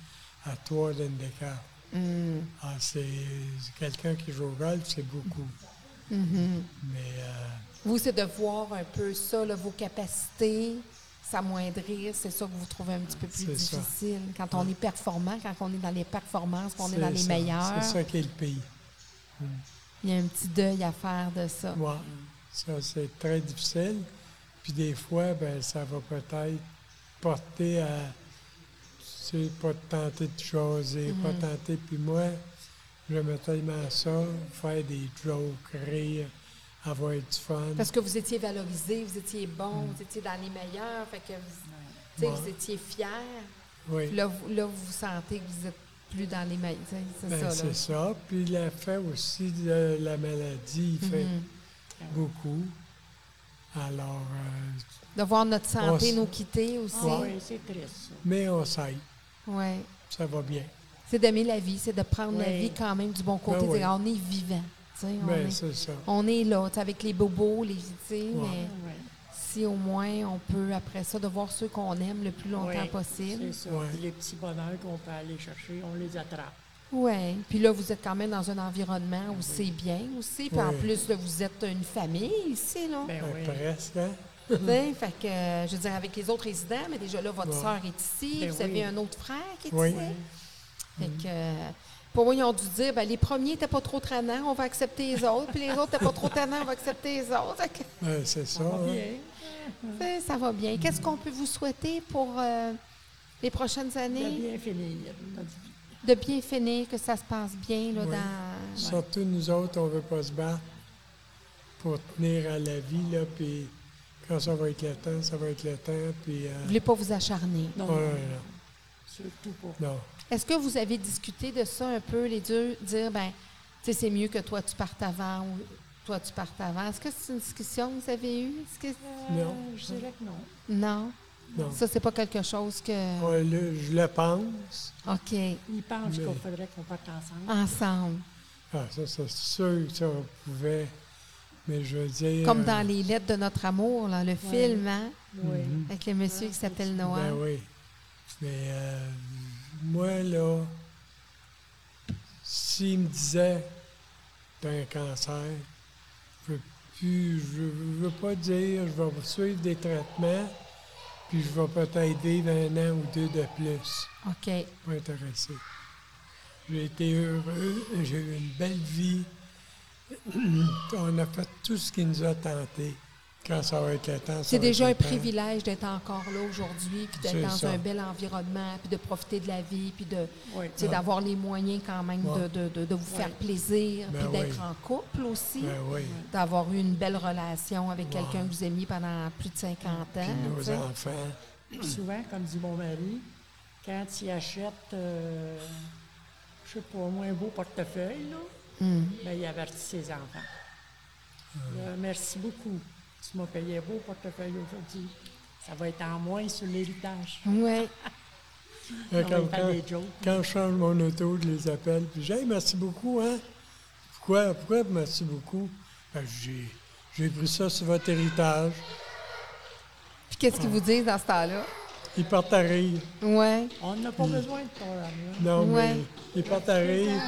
à trois handicap. Hmm. Ah, c'est quelqu'un qui joue au golf, c'est beaucoup. Mhm. Mais euh, Vous, c'est de voir un peu ça, là, vos capacités s'amoindrir. C'est ça que vous trouvez un petit peu plus ça. difficile. Quand on est performant, quand on est dans les performances, qu'on est dans les ça. meilleurs, C'est ça qui est le pays. il y a un petit deuil à faire de ça. Ouais. Ça, c'est très difficile. Puis des fois, ben, ça va peut-être porter à, tu sais, pas tenter de jaser, pas tenter. Puis moi, j'aimais tellement ça, faire des jokes, rire, avoir du fun. Parce que vous étiez valorisé, vous étiez bon, vous étiez dans les meilleurs, fait que vous, Ouais. étiez fier. oui. Là, vous, là, vous sentez que vous êtes plus dans les meilleurs. C'est Ben, ça, c'est ça. Puis l'effet aussi de la maladie, il fait Mhm. beaucoup. Alors, euh, De voir notre santé nous quitter aussi. Ah oui, c'est triste, ça. mais on s'aide, Ouais. ça va bien. C'est d'aimer la vie, c'est de prendre la Oui. vie quand même du bon côté. Ben oui. on est vivant. Sais, on, Ben, est, c'est ça. on est là, avec les bobos, les Ouais. mais Ouais. si au moins on peut, après ça, de voir ceux qu'on aime le plus longtemps Oui, possible. C'est ça. Ouais. Les petits bonheurs qu'on peut aller chercher, on les attrape. Oui. Puis là, vous êtes quand même dans un environnement où c'est bien aussi. Puis en plus, là, vous êtes une famille ici, là. Ben Ben, oui. presque, hein? <laughs> Fait que, euh, je veux dire, avec les autres résidents, mais déjà là, votre Ouais. sœur est ici, Ben vous oui. avez un autre frère qui est Oui. ici. Fait que, euh, pour moi, ils ont dû dire, ben, les premiers n'étaient pas trop tannants, on va accepter les autres, puis les autres n'étaient pas trop tannants, on va accepter les autres. Ben, c'est ça. Ça va hein? bien. ça va bien. Qu'est-ce qu'on peut vous souhaiter pour euh, les prochaines De années? bien finir. De bien finir, que ça se passe bien là, Oui. dans... Surtout nous autres, on ne veut pas se battre pour tenir à la vie, là, puis quand ça va être le temps, ça va être le temps, puis... euh, Vous voulez pas vous acharner. Non, ouais, non, non, surtout pas. non. Est-ce que vous avez discuté de ça un peu, les deux, dire, ben, tu sais, c'est mieux que toi, tu partes avant ou toi, tu partes avant? Est-ce que c'est une discussion que vous avez eue? Est-ce que... Euh, Non. Je dirais que non. Non? non. Ça, c'est pas quelque chose que... Ouais, je le pense. OK. Ils pensent Mais- qu'il faudrait qu'on parte ensemble. Ensemble. Ah, ça, c'est sûr que ça on pouvait. Mais je veux dire. Comme euh, dans Les Lettres de notre amour, là, le film, hein? Oui. Mhm. Avec le monsieur qui s'appelle Noah. Ben oui. Mais euh, moi, là, s'il me disait t'as un cancer, je veux plus, je veux pas dire, je vais suivre des traitements, puis je vais peut-être vivre un an ou deux de plus. OK. Pas intéressé. J'ai été heureux, j'ai eu une belle vie. <clears throat> On a fait tout ce qui nous a tenté. Quand ça va être le temps, ça C'est déjà un temps. privilège d'être encore là aujourd'hui, puis d'être dans ça. un bel environnement, puis de profiter de la vie, puis de, Oui. tu sais, d'avoir les moyens quand même de, de- de- de vous faire plaisir, Ben puis d'être en couple aussi, Ben oui. d'avoir eu une belle relation avec quelqu'un que vous aimiez pendant plus de 50 ans. Puis nos enfants. Puis souvent, comme dit mon mari, quand il achète, euh, je sais pas, moi, un beau portefeuille, là, ben, il avertit ses enfants. Là, merci beaucoup. Tu m'as payé un beau portefeuille aujourd'hui. Ça va être en moins sur l'héritage. <laughs> Va Quand, je change mon auto, je les appelle. Puis j'ai hey, merci beaucoup, hein? Pourquoi? Pourquoi merci beaucoup? Ben, j'ai, j'ai pris ça sur votre héritage. Puis qu'est-ce qu'ils vous disent dans ce temps-là? Ils partent à rire. Ouais. On n'a pas besoin de ton argent. Non, Ouais. mais ils partent à rire.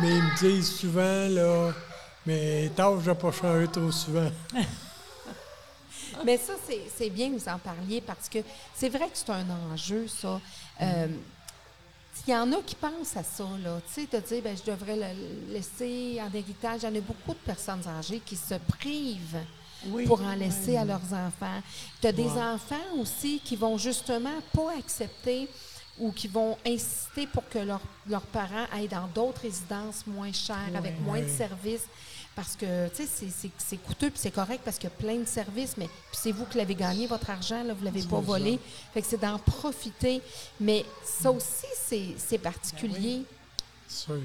Mais ils me disent souvent, là, mais tard, je vais pas changer trop souvent. <laughs> Mais ça, c'est bien que vous en parliez parce que c'est vrai que c'est un enjeu, ça. Euh, Il y en a qui pensent à ça, là. Tu sais, de dire, ben, je devrais le laisser en héritage. Il y en a beaucoup de personnes âgées qui se privent Oui. pour en laisser à leurs enfants. Tu as des enfants aussi qui vont justement pas accepter ou qui vont insister pour que leurs leurs parents aillent dans d'autres résidences moins chères, avec moins de services. Parce que, tu sais, c'est- coûteux puis c'est correct parce qu'il y a plein de services, mais c'est vous qui l'avez gagné, votre argent, là, vous ne l'avez pas ça. volé. Fait que c'est d'en profiter. Mais ça aussi, c'est particulier. Sûr.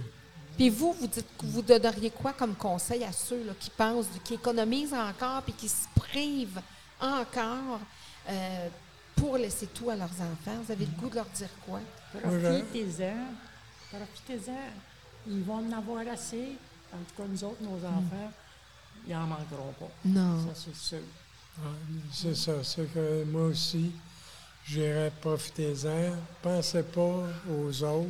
Puis vous, vous dites que vous donneriez quoi comme conseil à ceux là, qui pensent, qui économisent encore puis qui se privent encore euh, pour laisser tout à leurs enfants? Vous avez le goût de leur dire quoi? Profitez-en. Profitez-en. Ils vont en avoir assez. En tout cas, nous autres, nos enfants, ils n'en manqueront pas. Non. Ça, c'est sûr. Ah, C'est ça, c'est que moi aussi, je dirais profitez-en. Pensez pas aux autres.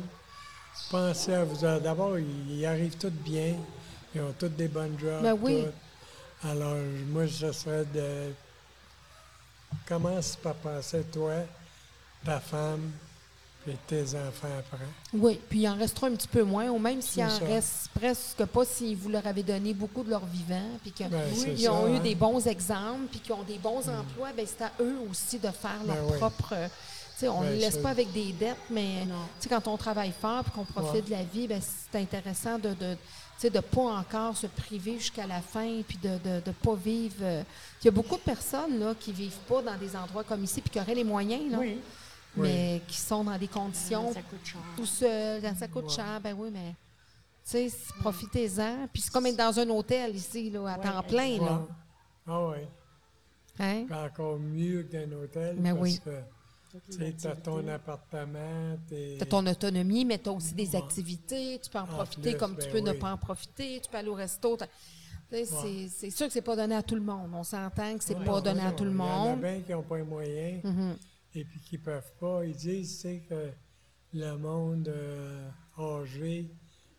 Pensez à vous. D'abord, ils, arrivent tous bien. Ils ont tous des bonnes jobs. Ben oui. tout. Alors, moi, ce serait de. Commence par penser, toi, ta femme, et tes enfants après. Oui, puis il en restera un petit peu moins, ou même s'il en ça. reste presque pas si vous leur avez donné beaucoup de leur vivant, puis qu'ils Ben, ont ça, eu hein. des bons exemples, puis qu'ils ont des bons emplois, ben c'est à eux aussi de faire Ben leur oui. propre. euh, Tu sais, on ne Ben, les laisse ça- pas avec des dettes, mais Non. tu sais, quand on travaille fort et qu'on profite Ouais. de la vie, ben, c'est intéressant de ne de, tu sais, de pas encore se priver jusqu'à la fin, puis de ne de, pas vivre. euh, Il y a beaucoup de personnes là, qui ne vivent pas dans des endroits comme ici, puis qui auraient les moyens, là, Oui, mais qui sont dans des conditions ça coûte cher. tout seul, quand ça coûte cher, ben oui, mais tu sais, profitez-en. Puis c'est comme être dans un hôtel ici, là, à Ouais, temps plein, Ouais. là. Ah oui. Hein? Encore mieux que d'un hôtel. Mais parce oui. que tu as ton appartement. Tu as ton autonomie, mais tu as aussi des activités. Tu peux en En profiter plus, comme tu ben peux ne pas en profiter. Tu peux aller au resto. t'as- tu sais, c'est- sûr que c'est pas donné à tout le monde. On s'entend que c'est Ouais, pas donné à tout le Il y en a monde. bien qui n'ont pas les moyens Mhm. Et puis qui ne peuvent pas. Ils disent sais, que le monde euh, âgé,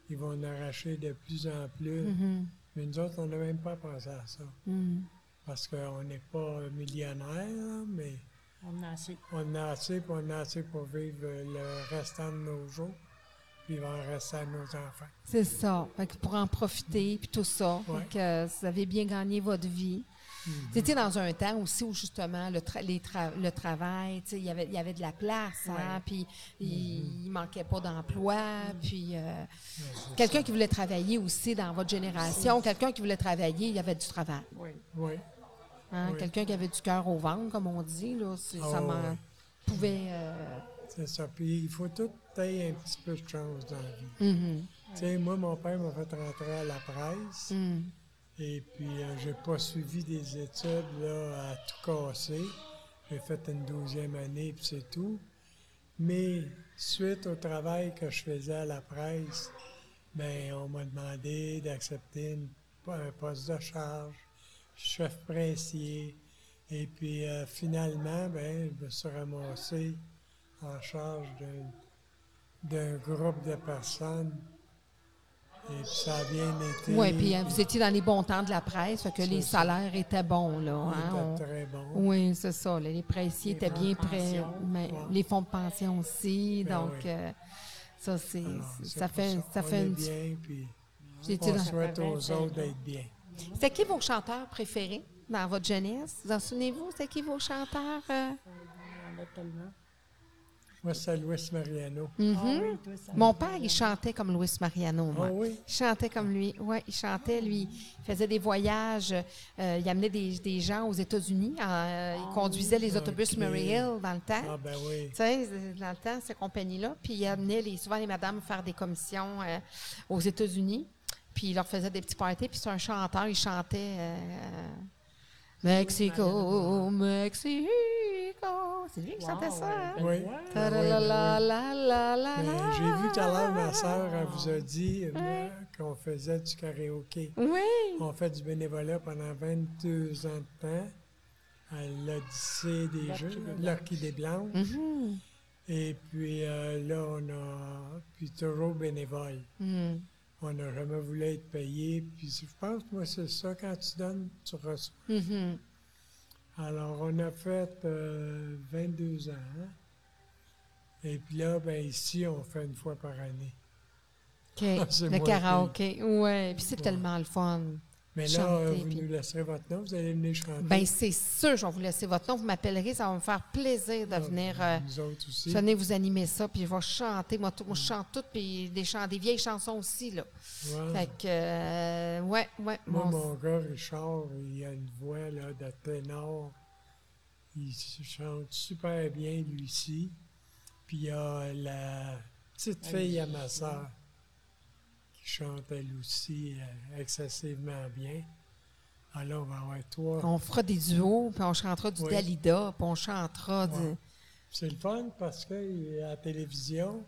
ils vont en arracher de plus en plus. Mhm. Mais nous autres, on n'a même pas pensé à ça. Mhm. Parce qu'on n'est pas millionnaire, mais On a assez. on en a assez, on en a assez pour vivre le restant de nos jours. Puis il va en rester à nos enfants. C'est ça. Fait que pour en profiter, puis tout ça. Fait Ouais. que, vous avez bien gagné votre vie. Mhm. Tu étais dans un temps aussi où justement le, tra- les tra- le travail, tu sais, il y avait- il y avait de la place, hein, puis il, il manquait pas d'emploi, puis euh, quelqu'un qui voulait travailler aussi dans votre génération, quelqu'un qui voulait travailler, il y avait du travail. Oui. Oui. hein. Oui. Quelqu'un qui avait du cœur au ventre, comme on dit, là, c'est- ça Ah, ouais. pouvait... euh, C'est ça. Puis il faut tout tailler un petit peu de chance dans la vie. mhm, Tu sais, moi, mon père m'a fait rentrer à la presse. Et puis, euh, j'ai pas suivi des études là, à tout casser. J'ai fait une douzième année, puis c'est tout. Mais suite au travail que je faisais à la presse, ben, on m'a demandé d'accepter un poste de charge, chef pressier. Et puis, euh, finalement, ben, je me suis ramassé en charge d'un groupe de personnes. Et puis, ça a bien été. Oui, puis hein, vous étiez dans les bons temps de la presse, fait que les ça. salaires étaient bons, là. Hein, on- très bon. Oui, c'est ça. là, Les pressiers Les étaient bien prêts. pension. mais Ouais. Les fonds de pension aussi. Ben donc, oui. euh, ça, c'est, Alors, c'est- c'est ça fait, ça On fait est une. bien, puis Vous étiez on dans- souhaite aux 25 autres d'être bien. C'était qui vos chanteurs préférés dans votre jeunesse? Vous en souvenez-vous? C'était qui vos chanteurs? euh? Il y en a tellement. Moi, c'est Louis Mariano. Mhm. Ah oui, toi, ça Mon père, il chantait comme Luis Mariano, moi. Ah oui? Il chantait comme lui. Oui, il chantait, lui. Il faisait des voyages. euh, il amenait des, des gens aux États-Unis. euh, il conduisait les autobus. Murray Hill dans le temps. Ah ben oui. Tu sais, euh, dans le temps, ces compagnies-là. Puis il amenait les, souvent les madames faire des commissions euh, aux États-Unis. Puis il leur faisait des petits parties. Puis c'est un chanteur, il chantait euh, Mexico, Mexico. C'est lui qui chantait ça, hein? Oui. J'ai vu tout à l'heure, ma soeur, elle vous a dit euh, qu'on faisait du karaoké. Oui. On fait du bénévolat pendant 22 ans de temps à l'Odyssée des L'Orchidée Jeux, Blanche. l'Orchidée Blanche. Mhm. Et puis euh, là, on a. Puis toujours bénévole. Mhm. On n'a jamais voulu être payé. Puis je pense que moi, c'est ça, quand tu donnes, tu reçois. Mhm. Alors, on a fait euh, 22 ans. hein. Et puis là, ben ici, on fait une fois par année. OK. <laughs> Le karaoké. Oui. Puis c'est Ouais. tellement le fun. Mais là, Chanter, euh, vous puis- nous laisserez votre nom, vous allez venir chanter. Ben c'est sûr, je vais vous laisser votre nom. Vous m'appellerez, ça va me faire plaisir de Ah, venir. euh, Nous autres aussi. Venez vous animer ça, puis je vais chanter. Moi, tout- moi, je chante toutes, puis des, chants, des vieilles chansons aussi, là. Ouais. Fait que, euh, ouais, ouais. Moi, mon- mon gars, Richard, il a une voix là, de ténor. Il chante super bien, lui aussi. Puis il y a la petite fille à ma soeur qui chante elle aussi euh, excessivement bien. Alors, on va avoir trois. On fera des duos, puis on chantera du Oui. Dalida, puis on chantera du. C'est le fun parce que à la télévision,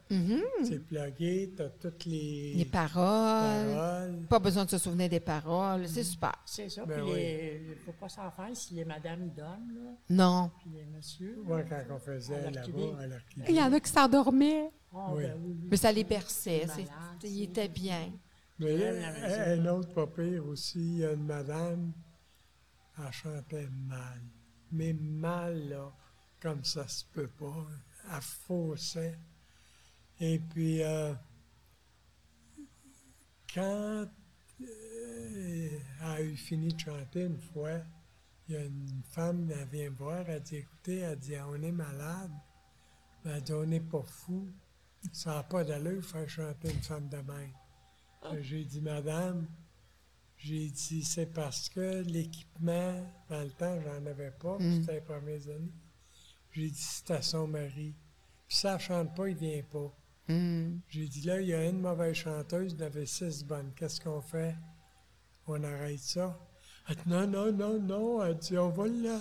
c'est plugué, tu as toutes les. Les paroles. paroles. Pas besoin de se souvenir des paroles. C'est super. C'est ça. Ben puis oui. il ne faut pas s'en faire si les madames donnent, là, Non. puis les messieurs. Moi, quand on faisait là-bas à. Il y en a qui s'endormaient. Ah, Oui. ben oui, oui. Mais ça les berçait. Ils c'est- étaient bien. Mais un autre pas pire aussi, il y a une madame, elle chantait mal. Mais mal, là, comme ça se peut pas. Elle faussait. Et puis, euh, quand euh, elle a eu fini de chanter une fois, il y a une femme, elle vient me voir, elle dit, écoutez, elle dit, on est malade. Mais Elle dit, on n'est pas fou. Ça n'a pas d'allure de faire chanter une femme de même. Euh, J'ai dit, Madame, j'ai dit, c'est parce que l'équipement, dans le temps, j'en avais pas, puis c'était les premières années. J'ai dit, c'est à son mari. Puis ça ne chante pas, il vient pas. Hmm. J'ai dit, là, il y a une mauvaise chanteuse, il avait six bonnes. Qu'est-ce qu'on fait? On arrête ça? Elle dit, non, non, non, non. Elle dit, on va la,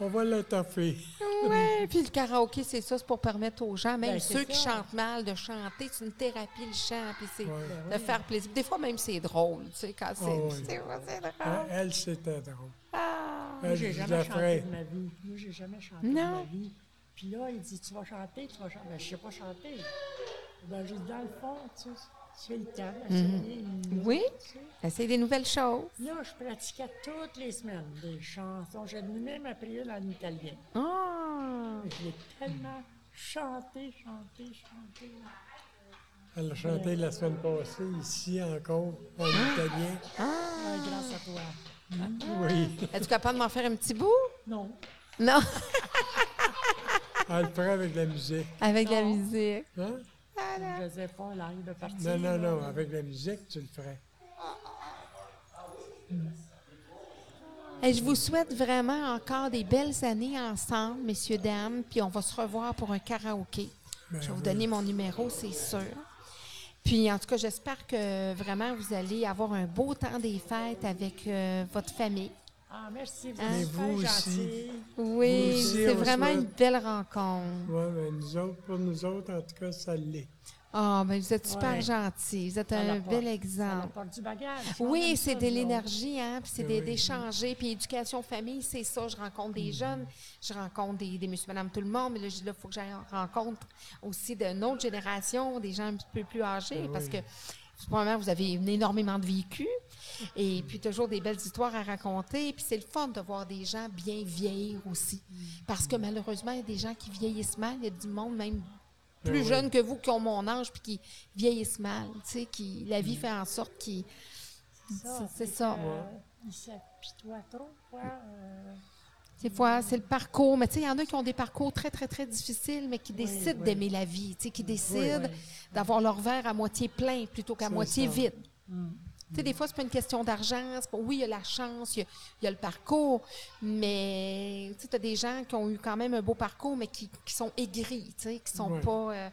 on va la taffer. Oui, <laughs> puis le karaoké, c'est ça, c'est pour permettre aux gens, même Ben, ceux qui ça. chantent mal, de chanter. C'est une thérapie, le chant, puis c'est Ouais. de faire plaisir. Des fois, même, c'est drôle, tu sais, quand c'est... Ah drôle. Elle, elle, c'était drôle. Ah. Moi, j'ai jamais chanté de ma vie. Moi, j'ai jamais chanté Non. de ma vie. Puis là, il dit, tu vas chanter, tu vas chanter. Ben, je sais pas chanter. Ben, dit, dans le fond, tu sais, c'est le temps. d'essayer une Mhm. Oui. note, tu sais. Essaye des nouvelles choses. Là, je pratiquais toutes les semaines des chansons. J'ai même appris une en italien. Ah. Je l'ai tellement chanté, chanté, chanté. Elle a chanté la semaine passée, ici encore, en italien. Ouais, grâce à toi. Oui. <laughs> Es-tu capable de m'en faire un petit bout? Non. Non, Elle le ferait avec la musique. avec la musique. Hein? Je ne faisais pas l'air de partir. Non, non, là. non, avec la musique, tu le ferais. Et je vous souhaite vraiment encore des belles années ensemble, messieurs, dames, puis on va se revoir pour un karaoké. Ben je vais vous donner mon numéro, c'est sûr. Puis en tout cas, j'espère que vraiment vous allez avoir un beau temps des fêtes avec euh, votre famille. Ah, merci. Vous Hein? êtes Et super vous aussi. gentil. Oui, c'est vraiment souhaite- une belle rencontre. Oui, mais nous autres, pour nous autres, en tout cas, ça l'est. Ah, ben vous êtes super Ouais. gentils. Vous êtes Ça un bel exemple. du bagage. On Oui, c'est de l'énergie, hein, puis c'est Oui. d'échanger. Puis éducation famille, c'est ça. Je rencontre des jeunes, je rencontre des, des monsieur, madame, tout le monde, mais là, il faut que j'aille rencontre aussi d'une autre génération, des gens un petit peu plus âgés, Oui. parce que, premièrement, vous avez énormément de vécu, et puis toujours des belles histoires à raconter. Puis c'est le fun de voir des gens bien vieillir aussi. Parce que malheureusement, il y a des gens qui vieillissent mal. Il y a du monde, même plus Ben oui. jeunes que vous, qui ont mon âge, puis qui vieillissent mal. Tu sais, qui, la vie fait en sorte qu'ils. Ça, C'est ça. euh, Il s'apitoie trop, quoi. euh, Des fois, c'est le parcours. Mais tu sais, il y en a qui ont des parcours très, très, très difficiles, mais qui décident oui. d'aimer la vie, tu sais, qui décident oui. d'avoir leur verre à moitié plein plutôt qu'à moitié ça. vide. Mm. Tu sais, des fois, c'est pas une question d'argent. pas- Oui, il y a la chance, il y a, il y a le parcours, mais tu as des gens qui ont eu quand même un beau parcours, mais qui, qui sont aigris, tu sais, qui sont pas... euh,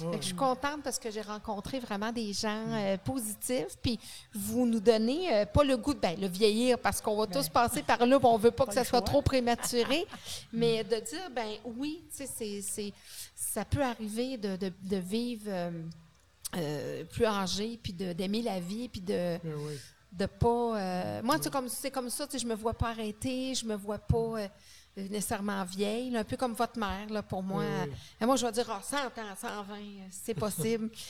Ouais. fait que je suis contente parce que j'ai rencontré vraiment des gens euh, positifs, puis vous nous donnez euh, pas le goût de ben, le vieillir, parce qu'on va tous passer par là, on veut pas que ça soit choix. trop prématuré, <laughs> mais de dire, ben oui, tu sais, c'est- c'est- ça peut arriver de, de- de vivre... euh, plus âgé, puis de- d'aimer la vie, puis de Ben oui. de pas. euh, moi, c'est comme c'est comme ça, tu sais, je me vois pas arrêter, je me vois pas euh, nécessairement vieille, là, un peu comme votre mère, là, pour moi. Oui, oui. Et moi, je vais dire ah, 100 ans, 120, euh, si c'est possible. <laughs>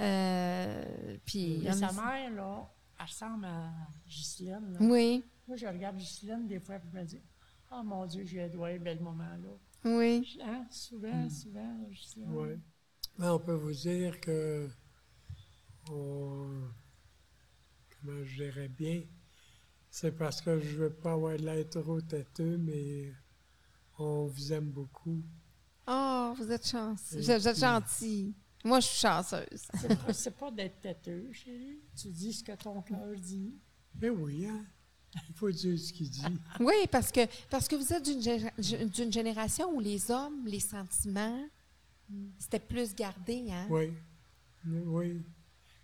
Euh, puis, sa mère, là, elle ressemble à Ghislaine. là. oui, Moi, je regarde Ghislaine des fois, puis je me dis, oh mon Dieu, j'ai dois un bel moment là. oui. Hein? Souvent, souvent, Ghislaine. Oui. Mais on peut vous dire que on, comment je dirais bien, c'est parce que je veux pas avoir de l'air trop têteux, mais on vous aime beaucoup. Oh, vous êtes chanceux. Vous êtes gentil. Moi, je suis chanceuse. C'est pas, pas d'être têteux, chérie. Tu dis ce que ton cœur dit. Mais oui, hein? Il faut dire ce qu'il dit. <laughs> Oui, parce que, parce que vous êtes d'une gé- d'une génération où les hommes, les sentiments, c'était plus gardé, hein? Oui. Oui.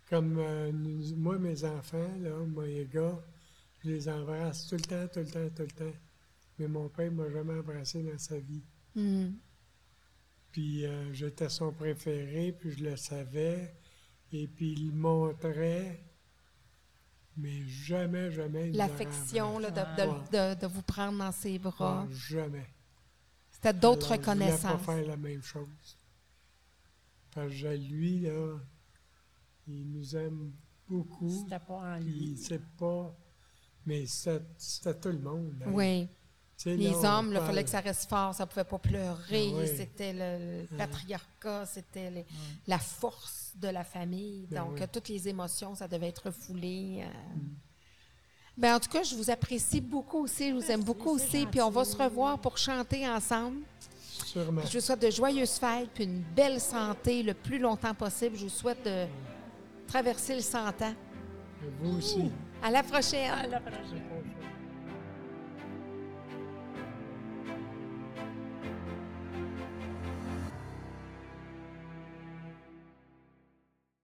Comme euh, nous- moi, mes enfants, là, moi, les gars, je les embrasse tout le temps, tout le temps, tout le temps. Mais mon père m'a jamais embrassé dans sa vie. Hmm. Puis euh, j'étais son préféré, puis je le savais. Et puis il montrait, mais jamais, jamais. L'affection, de, de- de- de vous prendre dans ses bras. Ah, jamais. C'était d'autres Alors, Je reconnaissances. pas faire la même chose. Parce que lui, là, il nous aime beaucoup. C'était pas en lui. c'est pas. Mais c'était tout le monde. hein. Oui. Tu sais, Les là, hommes, il parle- fallait que ça reste fort, ça pouvait pas pleurer. Ah oui. C'était le, le patriarcat, c'était la force de la famille. Ben Donc, oui. euh, toutes les émotions, ça devait être refoulé. euh. Ben, en tout cas, je vous apprécie beaucoup aussi. Je vous aime beaucoup aussi. Puis on va se revoir pour chanter ensemble. Sûrement. Je vous souhaite de joyeuses fêtes puis une belle santé le plus longtemps possible. Je vous souhaite de traverser le 100 ans. Vous aussi. À la prochaine. À la prochaine. Prochaine.